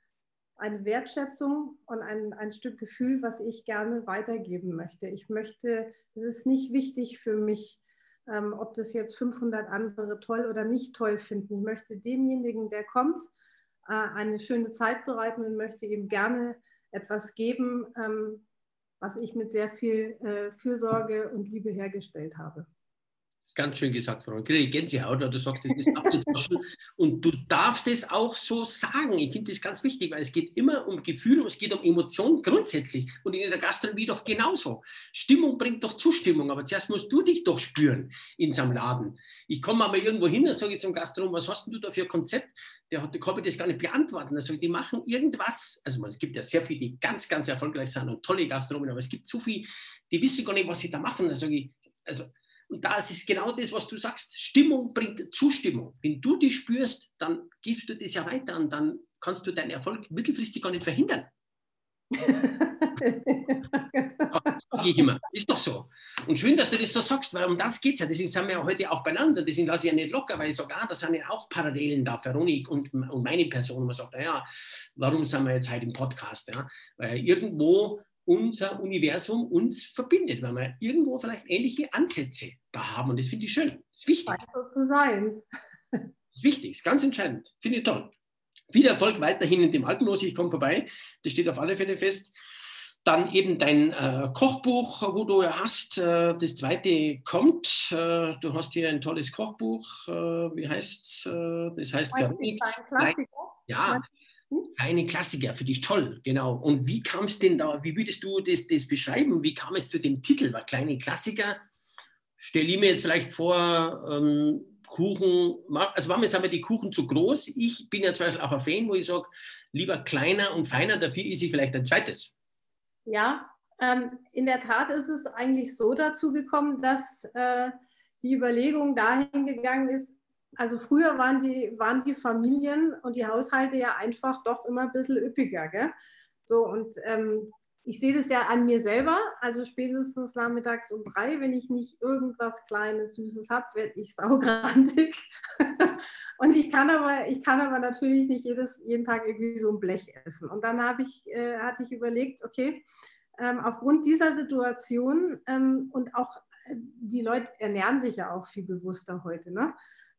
eine Wertschätzung und ein, ein Stück Gefühl, was ich gerne weitergeben möchte. Ich möchte, es ist nicht wichtig für mich, ähm, ob das jetzt 500 andere toll oder nicht toll finden. Ich möchte demjenigen, der kommt, äh, eine schöne Zeit bereiten und möchte ihm gerne etwas geben, ähm, was ich mit sehr viel äh, Fürsorge und Liebe hergestellt habe. Ist ganz schön gesagt, Frau. Ich kriege Gänsehaut, weil du sagst, das ist abgedroschen. und du darfst es auch so sagen. Ich finde das ganz wichtig, weil es geht immer um Gefühle es geht um Emotionen grundsätzlich. Und in der Gastronomie doch genauso. Stimmung bringt doch Zustimmung, aber zuerst musst du dich doch spüren in so einem Laden. Ich komme aber irgendwo hin und sage zum Gastronom, was hast du da für ein Konzept? Der, hat, der kann mir das gar nicht beantworten. Also die machen irgendwas. Also es gibt ja sehr viele, die ganz, ganz erfolgreich sind und tolle Gastronomen, aber es gibt so viele, die wissen gar nicht, was sie da machen. Da sage ich, also und das ist genau das, was du sagst. Stimmung bringt Zustimmung. Wenn du die spürst, dann gibst du das ja weiter und dann kannst du deinen Erfolg mittelfristig gar nicht verhindern. Sag ich immer. Ist doch so. Und schön, dass du das so sagst, weil um das geht es ja. Deswegen sind wir ja heute auch beieinander. Deswegen lasse ich ja nicht locker, weil ich sage, ah, da sind ja auch Parallelen da, Veronik und, und meine Person. Und man sagt, naja, warum sind wir jetzt heute im Podcast? Ja? Weil irgendwo unser Universum uns verbindet, weil wir irgendwo vielleicht ähnliche Ansätze da haben. Und das finde ich schön. Das ist wichtig. So zu sein. Das ist wichtig, das ist ganz entscheidend. Finde ich toll. Viel Erfolg weiterhin in dem Alpenlos. Ich komme vorbei. Das steht auf alle Fälle fest. Dann eben dein äh, Kochbuch, wo du hast. Äh, das zweite kommt. Äh, du hast hier ein tolles Kochbuch. Äh, wie heißt es? Äh, das heißt Klassiker. Ja, keine Klassiker, für dich toll, genau. Und wie kam es denn da, wie würdest du das, das beschreiben? Wie kam es zu dem Titel? Weil kleine Klassiker, stelle ich mir jetzt vielleicht vor, ähm, Kuchen, also waren mir sagen wir, die Kuchen zu groß. Ich bin ja zum Beispiel auch ein Fan, wo ich sage, lieber kleiner und feiner, dafür ist ich vielleicht ein zweites. Ja, ähm, in der Tat ist es eigentlich so dazu gekommen, dass äh, die Überlegung dahin gegangen ist, also früher waren die, waren die Familien und die Haushalte ja einfach doch immer ein bisschen üppiger. Gell? So, und ähm, ich sehe das ja an mir selber. Also spätestens nachmittags um drei, wenn ich nicht irgendwas Kleines, Süßes habe, werde ich saugrantig. und ich kann aber, ich kann aber natürlich nicht jedes, jeden Tag irgendwie so ein Blech essen. Und dann habe ich, äh, hatte ich überlegt, okay, ähm, aufgrund dieser Situation ähm, und auch äh, die Leute ernähren sich ja auch viel bewusster heute. Ne?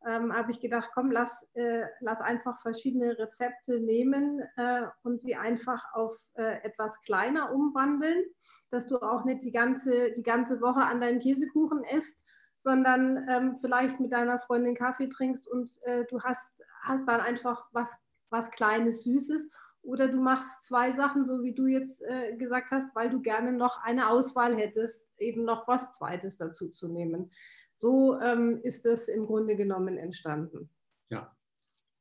Ähm, habe ich gedacht, komm, lass, äh, lass einfach verschiedene Rezepte nehmen äh, und sie einfach auf äh, etwas kleiner umwandeln, dass du auch nicht die ganze, die ganze Woche an deinem Käsekuchen isst, sondern ähm, vielleicht mit deiner Freundin Kaffee trinkst und äh, du hast, hast dann einfach was, was Kleines, Süßes. Oder du machst zwei Sachen, so wie du jetzt äh, gesagt hast, weil du gerne noch eine Auswahl hättest, eben noch was Zweites dazu zu nehmen. So ähm, ist das im Grunde genommen entstanden. Ja,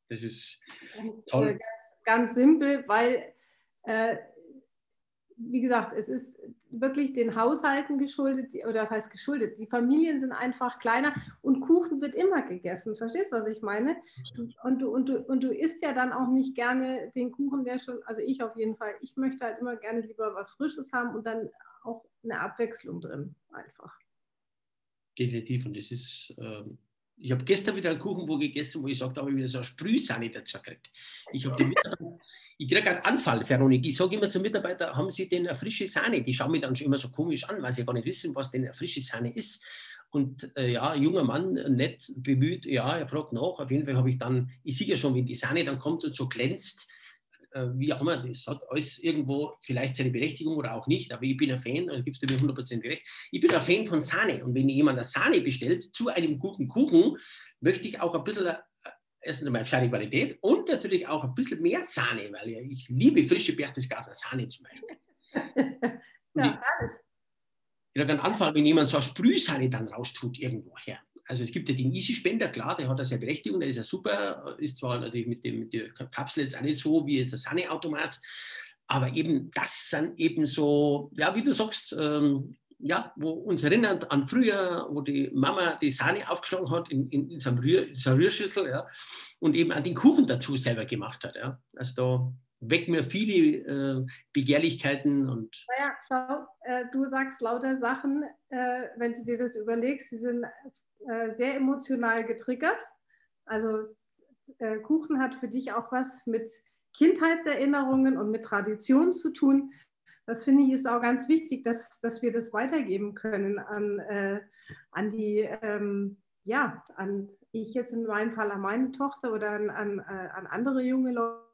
das ist ganz, toll. Äh, ganz, ganz, simpel, weil äh, wie gesagt, es ist wirklich den Haushalten geschuldet, oder das heißt geschuldet. Die Familien sind einfach kleiner und Kuchen wird immer gegessen. Verstehst du, was ich meine? Und du, und, du, und du isst ja dann auch nicht gerne den Kuchen, der schon, also ich auf jeden Fall, ich möchte halt immer gerne lieber was Frisches haben und dann auch eine Abwechslung drin einfach. Definitiv. Und das ist, ähm, ich habe gestern wieder einen Kuchen wo gegessen, wo ich da habe ich wieder so eine Sprühsahne dazu gekriegt. Ich ich kriege einen Anfall, Veronik. Ich sage immer zum Mitarbeiter, haben Sie denn eine frische Sahne? Die schauen mich dann schon immer so komisch an, weil sie gar nicht wissen, was denn eine frische Sahne ist. Und äh, ja, junger Mann, nett bemüht, ja, er fragt nach. Auf jeden Fall habe ich dann, ich sehe ja schon, wenn die Sahne dann kommt und so glänzt, äh, wie auch immer, das hat alles irgendwo vielleicht seine Berechtigung oder auch nicht, aber ich bin ein Fan, da gibst du mir 100% recht, ich bin ein Fan von Sahne. Und wenn jemand eine Sahne bestellt zu einem guten Kuchen, möchte ich auch ein bisschen erstens einmal kleine Qualität und natürlich auch ein bisschen mehr Sahne, weil ja, ich liebe frische Berchtesgadener Sahne zum Beispiel. ja, alles. Ich habe einen Anfall, wenn jemand so eine Sprühsahne dann raustut irgendwo her. Also es gibt ja den Easy-Spender, klar, der hat eine sehr Berechtigung, der ist ja super, ist zwar natürlich mit, dem, mit der Kapsel jetzt auch nicht so wie jetzt ein Sahneautomat, aber eben das sind eben so, ja, wie du sagst, ähm, ja, wo uns erinnert an früher, wo die Mama die Sahne aufgeschlagen hat in, in, in, so Rühr, in so Rührschüssel ja, und eben an den Kuchen dazu selber gemacht hat. Ja. Also da wecken mir viele äh, Begehrlichkeiten. Und naja, schau, äh, du sagst lauter Sachen, äh, wenn du dir das überlegst, sie sind äh, sehr emotional getriggert. Also äh, Kuchen hat für dich auch was mit Kindheitserinnerungen und mit Tradition zu tun das finde ich ist auch ganz wichtig, dass, dass wir das weitergeben können an, äh, an die, ähm, ja, an ich jetzt in meinem Fall an meine Tochter oder an, an, äh, an andere junge Leute,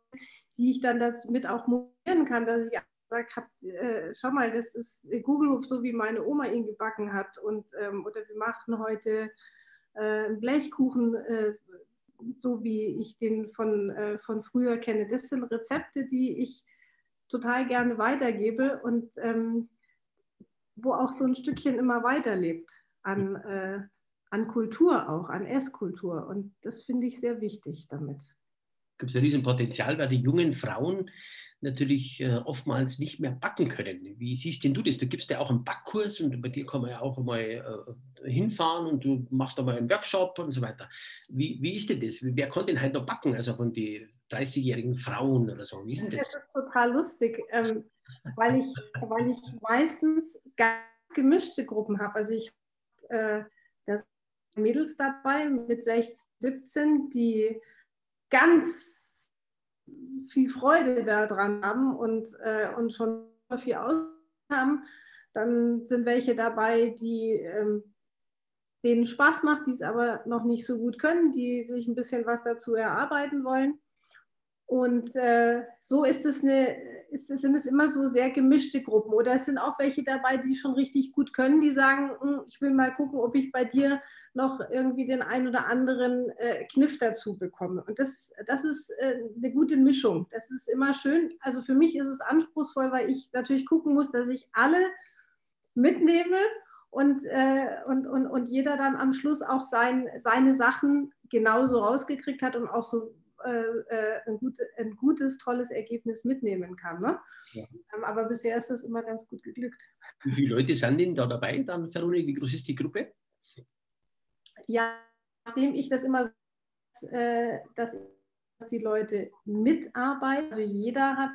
die ich dann damit auch motivieren kann, dass ich sage, äh, schau mal, das ist Google so wie meine Oma ihn gebacken hat und ähm, oder wir machen heute äh, einen Blechkuchen äh, so wie ich den von, äh, von früher kenne. Das sind Rezepte, die ich total gerne weitergebe und ähm, wo auch so ein Stückchen immer weiterlebt an, äh, an Kultur auch, an Esskultur. Und das finde ich sehr wichtig damit. Gibt es ein Riesenpotenzial, weil die jungen Frauen natürlich äh, oftmals nicht mehr backen können. Wie siehst denn du das? Du gibst ja auch einen Backkurs und bei dir kann man ja auch mal äh, hinfahren und du machst da mal einen Workshop und so weiter. Wie, wie ist denn das? Wer kann denn halt noch backen? Also von den 30-jährigen Frauen oder so. Wie ist das? das ist total lustig, ähm, weil, ich, weil ich meistens ganz gemischte Gruppen habe. Also ich habe äh, Mädels dabei mit 16, 17, die ganz viel Freude daran haben und, äh, und schon viel aus haben. Dann sind welche dabei, die ähm, denen Spaß macht, die es aber noch nicht so gut können, die sich ein bisschen was dazu erarbeiten wollen. Und äh, so ist es eine, ist sind es immer so sehr gemischte Gruppen. Oder es sind auch welche dabei, die schon richtig gut können, die sagen, hm, ich will mal gucken, ob ich bei dir noch irgendwie den ein oder anderen äh, Kniff dazu bekomme. Und das, das ist äh, eine gute Mischung. Das ist immer schön. Also für mich ist es anspruchsvoll, weil ich natürlich gucken muss, dass ich alle mitnehme und, äh, und, und, und jeder dann am Schluss auch sein, seine Sachen genauso rausgekriegt hat und auch so äh, äh, ein, gut, ein, gutes, tolles Ergebnis mitnehmen kann. Ne? Ja. Ähm, aber bisher ist das immer ganz gut geglückt. Wie viele Leute sind denn da dabei, dann Veronik? Wie groß ist die Gruppe? Ja, nachdem ich das immer, äh, dass die Leute mitarbeiten, also jeder hat,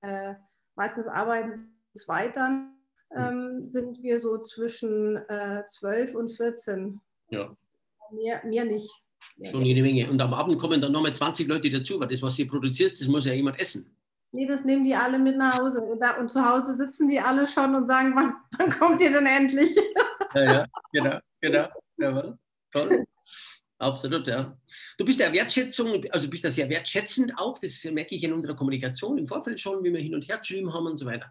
äh, meistens arbeiten zwei dann, ähm, sind wir so zwischen äh, 12 und 14. Ja. Mehr, mehr nicht. Schon jede Menge. Und am Abend kommen dann nochmal 20 Leute dazu, weil das, was ihr produziert, das muss ja jemand essen. Nee, das nehmen die alle mit nach Hause. Und, da, und zu Hause sitzen die alle schon und sagen, wann, wann kommt ihr denn endlich? Ja, ja, genau, genau. Ja, toll. Absolut, ja. Du bist der Wertschätzung, also bist da sehr wertschätzend auch, das merke ich in unserer Kommunikation im Vorfeld schon, wie wir hin und her geschrieben haben und so weiter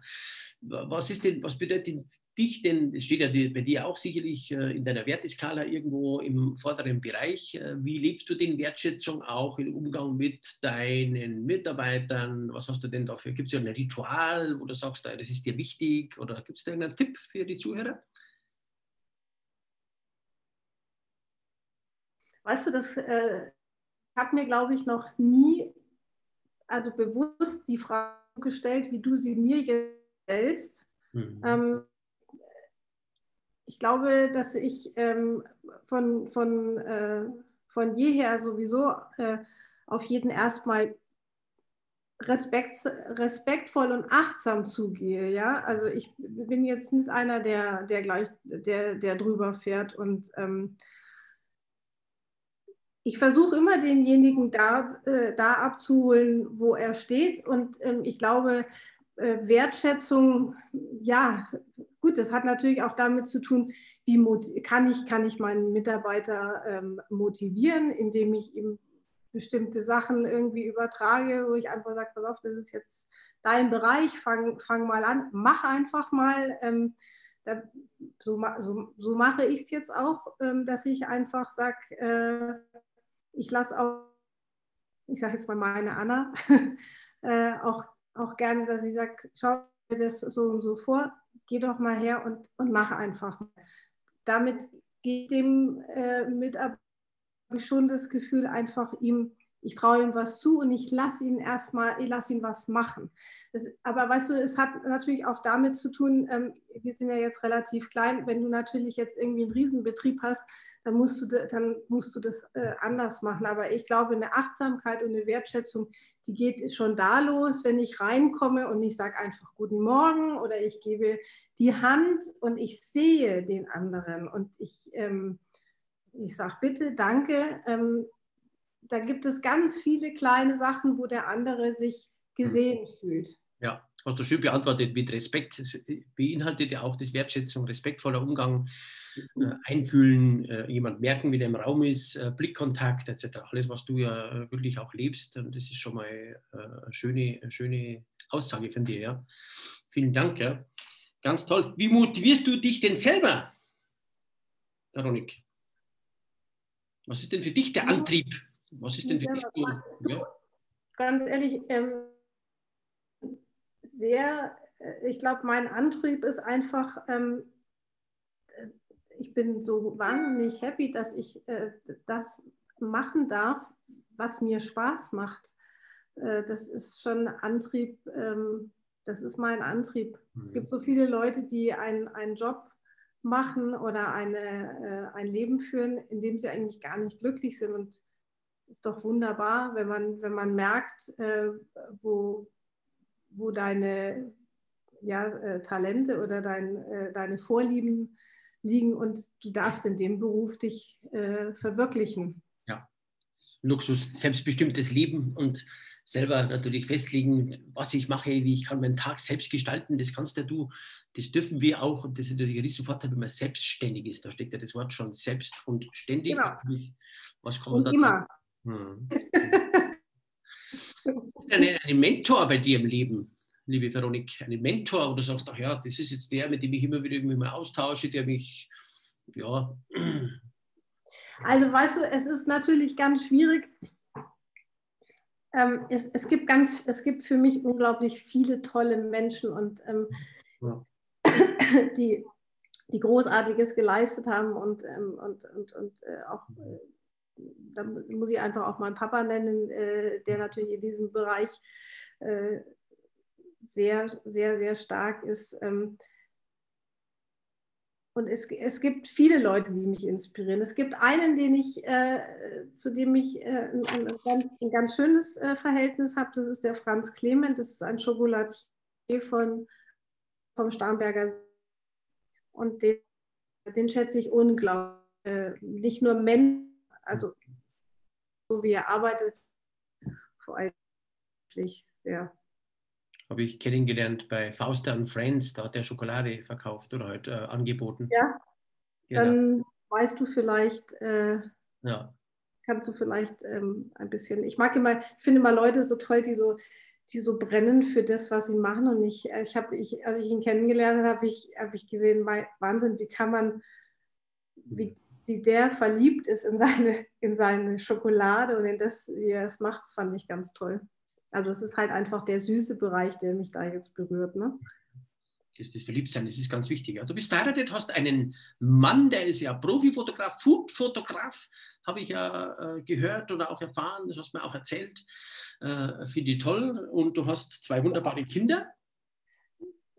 was ist denn, was bedeutet dich denn, das steht ja bei dir auch sicherlich äh, in deiner Werteskala irgendwo im vorderen Bereich, äh, wie lebst du den Wertschätzung auch im Umgang mit deinen Mitarbeitern? Was hast du denn dafür? Gibt es ja ein Ritual, wo du sagst, das ist dir wichtig oder gibt es da einen Tipp für die Zuhörer? Weißt du, das äh, hat mir, glaube ich, noch nie, also bewusst die Frage gestellt, wie du sie mir jetzt stellst. Mhm. Ähm, ich glaube, dass ich ähm, von, von, äh, von jeher sowieso äh, auf jeden erstmal Respekt, respektvoll und achtsam zugehe. Ja? Also ich bin jetzt nicht einer, der, der gleich, der, der drüber fährt und ähm, ich versuche immer denjenigen da, äh, da abzuholen, wo er steht. Und ähm, ich glaube, Wertschätzung, ja, gut, das hat natürlich auch damit zu tun, wie kann ich, kann ich meinen Mitarbeiter ähm, motivieren, indem ich ihm bestimmte Sachen irgendwie übertrage, wo ich einfach sage, pass auf, das ist jetzt dein Bereich, fang, fang mal an, mach einfach mal. Ähm, da, so, so, so, mache ich es jetzt auch, ähm, dass ich einfach sage, äh, ich lasse auch, ich sage jetzt mal meine Anna, äh, auch, auch gerne, dass ich sage, schau dir das so und so vor, geh doch mal her und, und mach einfach. Damit geht dem äh, Mitarbeiter schon das Gefühl, einfach ihm ich traue ihm was zu und ich lasse ihn erstmal, ich lasse ihn was machen. Das, aber weißt du, es hat natürlich auch damit zu tun, ähm, wir sind ja jetzt relativ klein, wenn du natürlich jetzt irgendwie einen Riesenbetrieb hast, dann musst du, dann musst du das äh, anders machen. Aber ich glaube, eine Achtsamkeit und eine Wertschätzung, die geht schon da los, wenn ich reinkomme und ich sage einfach Guten Morgen oder ich gebe die Hand und ich sehe den anderen und ich, ähm, ich sage bitte, danke. Ähm, da gibt es ganz viele kleine Sachen, wo der andere sich gesehen mhm. fühlt. Ja, hast du schön beantwortet mit Respekt. Das beinhaltet ja auch das Wertschätzung, respektvoller Umgang, äh, einfühlen, äh, jemand merken, wie der im Raum ist, äh, Blickkontakt etc. Alles, was du ja wirklich auch lebst. Und das ist schon mal eine schöne, schöne Aussage von dir. Ja. Vielen Dank. Ja. Ganz toll. Wie motivierst du dich denn selber, Veronik? Was ist denn für dich der Antrieb? Was ist denn für dich so? Ja? Ganz ehrlich, ähm, sehr, äh, ich glaube, mein Antrieb ist einfach, ähm, äh, ich bin so wahnsinnig happy, dass ich äh, das machen darf, was mir Spaß macht. Äh, das ist schon Antrieb, ähm, das ist mein Antrieb. Mhm. Es gibt so viele Leute, die einen, einen Job machen oder eine, äh, ein Leben führen, in dem sie eigentlich gar nicht glücklich sind. Und ist doch wunderbar, wenn man, wenn man merkt, äh, wo, wo deine ja, äh, Talente oder dein, äh, deine Vorlieben liegen und du darfst in dem Beruf dich äh, verwirklichen. Ja, Luxus, selbstbestimmtes Leben und selber natürlich festlegen, was ich mache, wie ich kann meinen Tag selbst gestalten. Das kannst ja du, das dürfen wir auch. Und das ist natürlich ein Riesenvorteil, wenn man selbstständig ist. Da steckt ja das Wort schon selbst und ständig. Genau. Was kann man und da immer. Hm. Einen, einen Mentor bei dir im Leben, liebe Veronik, einen Mentor, wo du sagst, ach ja, das ist jetzt der, mit dem ich immer wieder mir austausche, der mich, ja. Also weißt du, es ist natürlich ganz schwierig. Ähm, es, es, gibt ganz, es gibt für mich unglaublich viele tolle Menschen und ähm, ja. die, die Großartiges geleistet haben und, ähm, und, und, und äh, auch äh, da muss ich einfach auch meinen Papa nennen, äh, der natürlich in diesem Bereich äh, sehr, sehr, sehr stark ist. Ähm, und es, es gibt viele Leute, die mich inspirieren. Es gibt einen, den ich, äh, zu dem ich äh, ein, ein, ganz, ein ganz schönes äh, Verhältnis habe. Das ist der Franz Clement. Das ist ein Schokolatier von, vom Starnberger. Und den, den schätze ich unglaublich. Äh, nicht nur Menschen also so wie er arbeitet, vor allem sehr. Habe ich kennengelernt bei Fauster und Friends, da hat er Schokolade verkauft oder halt äh, angeboten. Ja, genau. dann weißt du vielleicht, äh, ja. kannst du vielleicht ähm, ein bisschen, ich mag immer, ich finde immer Leute so toll, die so, die so brennen für das, was sie machen. Und ich, ich habe, ich, als ich ihn kennengelernt habe, habe ich, hab ich gesehen, Wahnsinn, wie kann man, wie, wie der verliebt ist in seine, in seine Schokolade und in das, wie er es macht, das fand ich ganz toll. Also es ist halt einfach der süße Bereich, der mich da jetzt berührt. Ne? Das, das Verliebtsein, das ist ganz wichtig. Du bist verheiratet, hast einen Mann, der ist ja Profifotograf, Foodfotograf, habe ich ja äh, gehört oder auch erfahren, das hast du mir auch erzählt. Äh, Finde ich toll. Und du hast zwei wunderbare Kinder.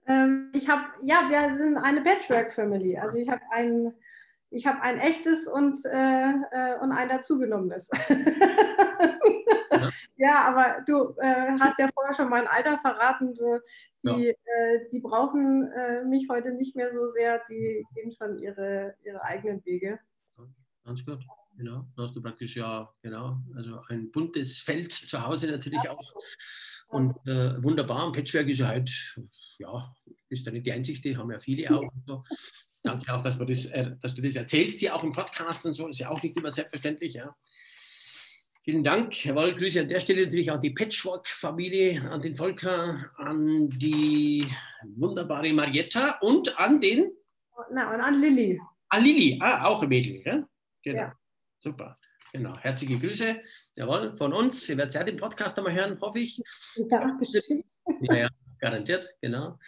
Ähm, ich habe, ja, wir sind eine Patchwork-Family. Also ich habe ein, ich habe ein echtes und, äh, äh, und ein dazugenommenes. ja. ja, aber du äh, hast ja vorher schon mein Alter verraten. Du, die, ja. Äh, die brauchen äh, mich heute nicht mehr so sehr, die gehen schon ihre, ihre eigenen Wege. Ganz gut. Genau, da hast du praktisch ja, genau, also ein buntes Feld zu Hause natürlich ja. auch. Und äh, wunderbar, ein Patchwork ist ja halt, ja, ist ja nicht die einzigste, haben ja viele auch. So. Danke auch, dass, wir das, äh, dass du das erzählst hier auch im Podcast und so, ist ja auch nicht immer selbstverständlich, ja. Vielen Dank. Jawohl, Grüße an der Stelle natürlich auch die Patchwork-Familie, an den Volker, an die wunderbare Marietta und an den. Na, und an Lilly. An Lilly, ah, auch ein Mädel, ja? Genau. Ja. Super. Genau, herzliche Grüße. Jawohl, von uns. Ihr werdet ja den Podcast einmal hören, hoffe ich. Ja, bestimmt. Ja, ja, garantiert, genau.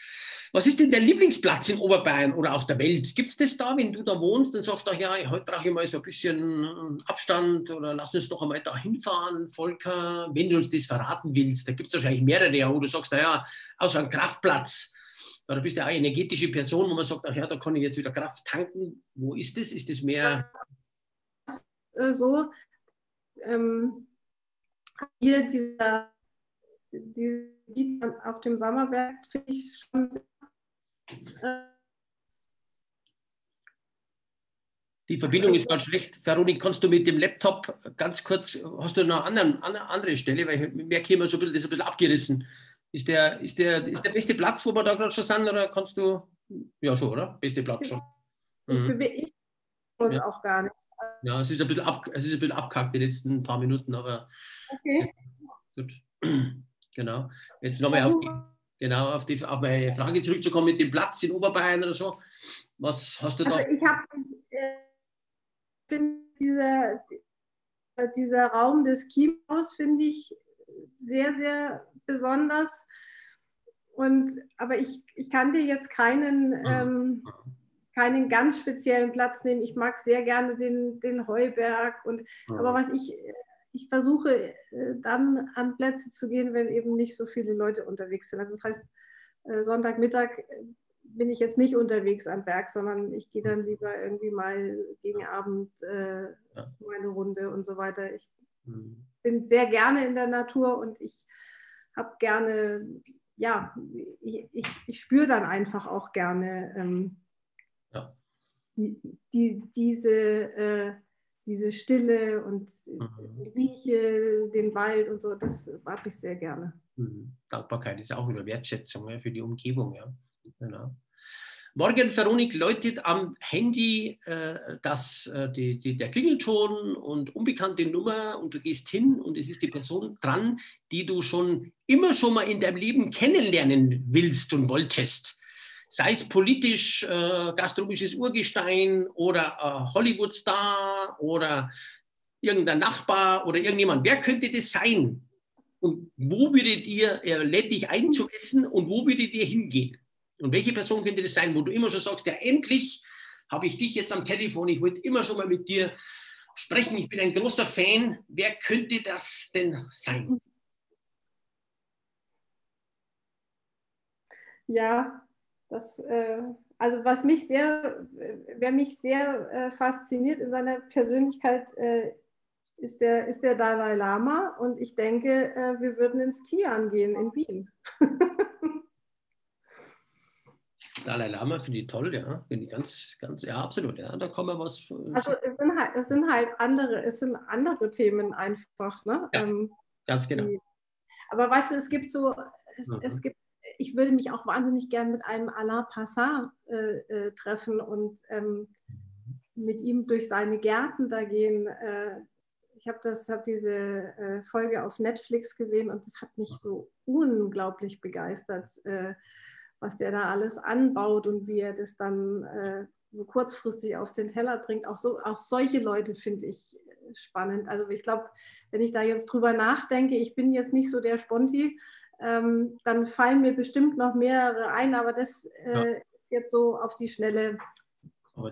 Was ist denn der Lieblingsplatz in Oberbayern oder auf der Welt? Gibt es das da, wenn du da wohnst und sagst, ach ja, heute brauche ich mal so ein bisschen Abstand oder lass uns doch einmal da hinfahren, Volker, wenn du uns das verraten willst. Da gibt es wahrscheinlich mehrere, wo du sagst, naja, außer ein Kraftplatz. Da bist du ja eine energetische Person, wo man sagt, ach ja, da kann ich jetzt wieder Kraft tanken. Wo ist das? Ist das mehr äh, so. Ähm, hier dieser, dieses Gebiet auf dem Sommerberg finde ich schon sehr, äh, Die Verbindung ist ganz schlecht. Veronik, kannst du mit dem Laptop ganz kurz, hast du noch eine andere, andere Stelle, weil ich merke immer so ein bisschen, das ist ein bisschen abgerissen. Ist der, ist, der, ist der beste Platz, wo wir da gerade schon sind, oder kannst du, ja schon, oder? Beste Platz schon. Ich mhm. bewege uns ja. auch gar nicht. Ja, es ist ein bisschen, ab, es ist ein bisschen abkackt die letzten paar Minuten, aber okay. gut. Genau. Jetzt nochmal auf, genau, auf, die, auf meine Frage zurückzukommen mit dem Platz in Oberbayern oder so. Was hast du da? Also ich habe, äh, finde dieser, dieser Raum des Kinos finde ich sehr, sehr besonders. Und, aber ich, ich kann dir jetzt keinen, mhm. ähm, keinen ganz speziellen Platz nehmen. Ich mag sehr gerne den, den Heuberg. Und, mhm. Aber was ich, ich versuche äh, dann an Plätze zu gehen, wenn eben nicht so viele Leute unterwegs sind. Also das heißt, äh, Sonntagmittag äh, bin ich jetzt nicht unterwegs am Berg, sondern ich gehe dann lieber irgendwie mal gegen Abend äh, ja. meine Runde und so weiter. Ich mhm. bin sehr gerne in der Natur und ich habe gerne, ja, ich, ich, ich spüre dann einfach auch gerne ähm, ja. die, die, diese, äh, diese Stille und mhm. rieche den Wald und so, das mag ich sehr gerne. Mhm. Dankbarkeit ist auch eine Wertschätzung ja, für die Umgebung. Ja. Genau. Morgen, Veronik, läutet am Handy äh, das, äh, die, die, der Klingelton und unbekannte Nummer und du gehst hin und es ist die Person dran, die du schon immer schon mal in deinem Leben kennenlernen willst und wolltest sei es politisch äh, gastronomisches Urgestein oder äh, Hollywood-Star oder irgendein Nachbar oder irgendjemand. Wer könnte das sein? Und wo würdet ihr, er lädt dich ein zum Essen und wo würdet ihr hingehen? Und welche Person könnte das sein, wo du immer schon sagst, ja, endlich habe ich dich jetzt am Telefon, ich wollte immer schon mal mit dir sprechen, ich bin ein großer Fan. Wer könnte das denn sein? Ja, das, äh, also was mich sehr, wer mich sehr äh, fasziniert in seiner Persönlichkeit, äh, ist, der, ist der Dalai Lama. Und ich denke, äh, wir würden ins Tian gehen in Wien. Dalai Lama finde ich toll, ja. Finde ich ganz, ganz, ja, absolut, ja. Da kommen wir was. Also es sind halt, es sind halt andere, es sind andere Themen einfach, ne? Ja, ähm, ganz genau. Die, aber weißt du, es gibt so, es, mhm. es gibt ich würde mich auch wahnsinnig gern mit einem Alain Passat äh, äh, treffen und ähm, mit ihm durch seine Gärten da gehen. Äh, ich habe hab diese äh, Folge auf Netflix gesehen und das hat mich so unglaublich begeistert, äh, was der da alles anbaut und wie er das dann äh, so kurzfristig auf den Teller bringt. Auch, so, auch solche Leute finde ich spannend. Also ich glaube, wenn ich da jetzt drüber nachdenke, ich bin jetzt nicht so der Sponti, ähm, dann fallen mir bestimmt noch mehrere ein, aber das äh, ja. ist jetzt so auf die Schnelle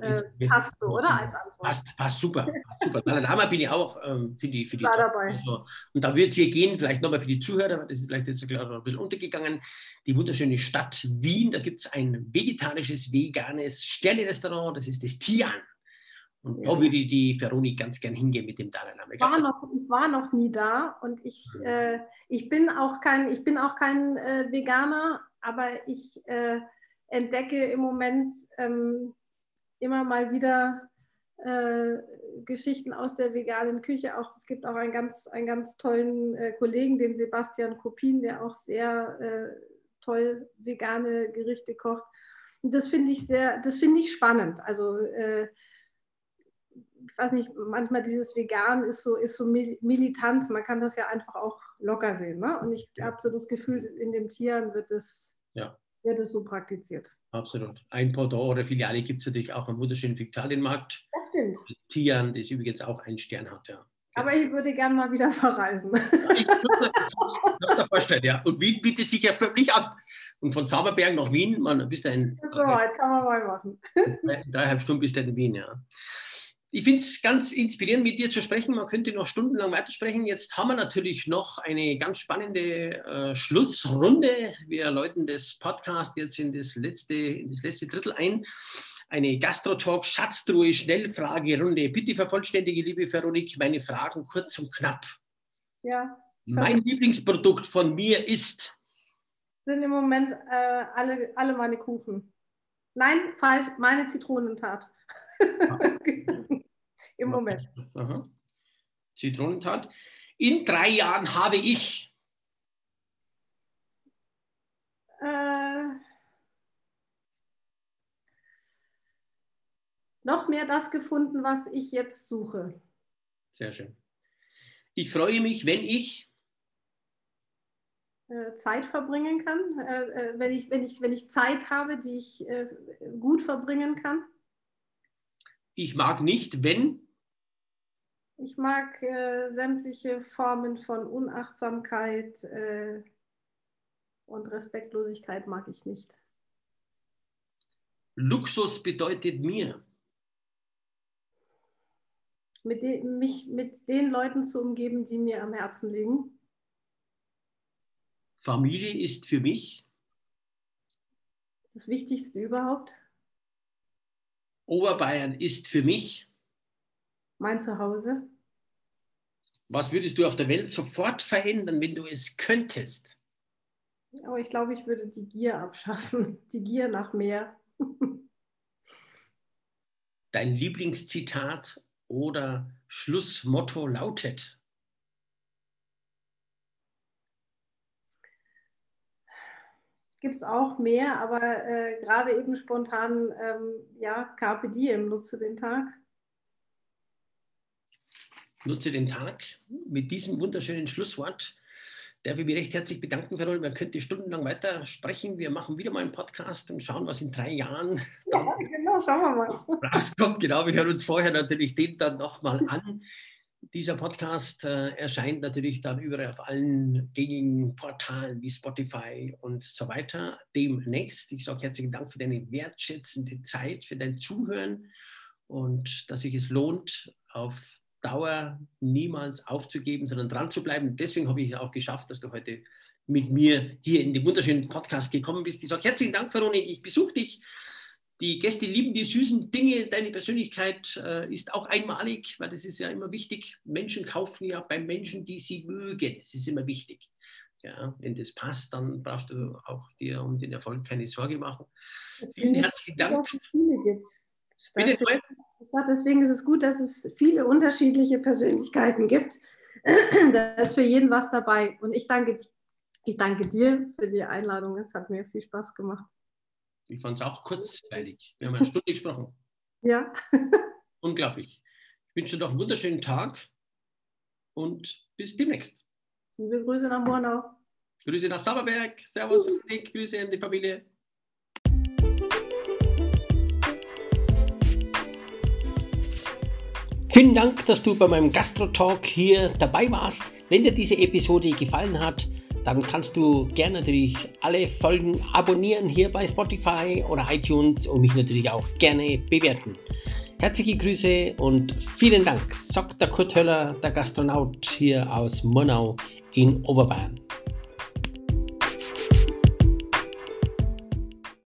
äh, passt so, oder? Als Antwort. Passt, passt super. Passt super. Dalai Lama bin ich auch ähm, für die. Für die War dabei. Also, und da wird es hier gehen, vielleicht nochmal für die Zuhörer, das ist vielleicht jetzt ein bisschen untergegangen, die wunderschöne Stadt Wien. Da gibt es ein vegetarisches, veganes Sterne-Restaurant, das ist das Tian. Und da würde die Veronik ganz gern hingehen mit dem Dalai Lama. Ich, war noch, ich war noch nie da und ich, äh, ich bin auch kein, ich bin auch kein äh, Veganer, aber ich äh, entdecke im Moment ähm, immer mal wieder äh, Geschichten aus der veganen Küche. Auch, es gibt auch einen ganz, einen ganz tollen äh, Kollegen, den Sebastian Kopin, der auch sehr äh, toll vegane Gerichte kocht. Und das finde ich sehr, das finde ich spannend. Also ich weiß nicht, manchmal dieses Vegan ist so, ist so militant, man kann das ja einfach auch locker sehen. Ne? Und ich habe so das Gefühl, in dem Tieren wird es, ja. wird es so praktiziert. Absolut. Ein Pendant oder Filiale gibt es natürlich auch am wunderschönen Viktualienmarkt. Das stimmt. Tian, das übrigens auch einen Stern hat, ja. Aber ich würde gerne mal wieder verreisen. ich kann mir vorstellen, ja. Und Wien bietet sich ja förmlich an. Und von Zauberberg nach Wien, man, bist du ein. So weit kann man mal machen. Dreieinhalb Stunden bist du in Wien, ja ich finde es ganz inspirierend, mit dir zu sprechen. Man könnte noch stundenlang weitersprechen. Jetzt haben wir natürlich noch eine ganz spannende äh, Schlussrunde. Wir läuten das Podcast jetzt in das letzte, in das letzte Drittel ein. Eine Gastro-Talk, Schatztruhe, Schnellfragerunde. Bitte vervollständige, liebe Veronik, meine Fragen kurz und knapp. Ja. Mein Lieblingsprodukt von mir ist. Sind im Moment äh, alle, alle meine Kuchen. Nein, falsch, meine Zitronentat. Im Moment. Aha. Zitronentat. In drei Jahren habe ich. Äh, noch mehr das gefunden, was ich jetzt suche. Sehr schön. Ich freue mich, wenn ich äh, Zeit verbringen kann, äh, äh, wenn, ich, wenn, ich, wenn ich Zeit habe, die ich gut verbringen kann. Ich mag nicht, wenn. Ich mag äh, sämtliche Formen von Unachtsamkeit äh, und Respektlosigkeit mag ich nicht. Luxus bedeutet mir. Mit de, mich mit den Leuten zu umgeben, die mir am Herzen liegen. Familie ist für mich das Wichtigste überhaupt. Oberbayern ist für mich mein Zuhause. Was würdest du auf der Welt sofort verändern, wenn du es könntest? Aber ich glaube, ich würde die Gier abschaffen, die Gier nach mehr. Dein Lieblingszitat oder Schlussmotto lautet? gibt es auch mehr, aber äh, gerade eben spontan, ähm, ja, Carpe Diem, nutze den Tag. Nutze den Tag. Mit diesem wunderschönen Schlusswort darf ich mich recht herzlich bedanken, Frau Man könnte stundenlang weiter sprechen. Wir machen wieder mal einen Podcast und schauen, was in drei Jahren ja, genau, schauen wir mal. rauskommt. Genau, wir hören uns vorher natürlich den dann nochmal an. Dieser Podcast äh, erscheint natürlich dann überall auf allen gängigen Portalen wie Spotify und so weiter demnächst. Ich sage herzlichen Dank für deine wertschätzende Zeit, für dein Zuhören und dass sich es lohnt, auf Dauer niemals aufzugeben, sondern dran zu bleiben. Deswegen habe ich es auch geschafft, dass du heute mit mir hier in den wunderschönen Podcast gekommen bist. Ich sage herzlichen Dank, Veronik. Ich besuche dich die Gäste lieben die süßen Dinge. Deine Persönlichkeit äh, ist auch einmalig, weil das ist ja immer wichtig. Menschen kaufen ja bei Menschen, die sie mögen. Das ist immer wichtig. Ja, wenn das passt, dann brauchst du auch dir um den Erfolg keine Sorge machen. Vielen herzlichen Dank. Viele gibt. Bitte, deswegen ist es gut, dass es viele unterschiedliche Persönlichkeiten gibt. da ist für jeden was dabei. Und ich danke, ich danke dir für die Einladung. Es hat mir viel Spaß gemacht. Ich fand es auch kurzweilig. Wir haben eine Stunde gesprochen. Ja. Unglaublich. Ich wünsche dir noch einen wunderschönen Tag und bis demnächst. Liebe Grüße nach Bornau. Grüße nach Sauerberg. Servus. Grüße an die Familie. Vielen Dank, dass du bei meinem Gastro-Talk hier dabei warst. Wenn dir diese Episode gefallen hat, dann kannst du gerne natürlich alle Folgen abonnieren hier bei Spotify oder iTunes und mich natürlich auch gerne bewerten. Herzliche Grüße und vielen Dank, sagt der Kurt Höller, der Gastronaut hier aus Monau in Oberbayern.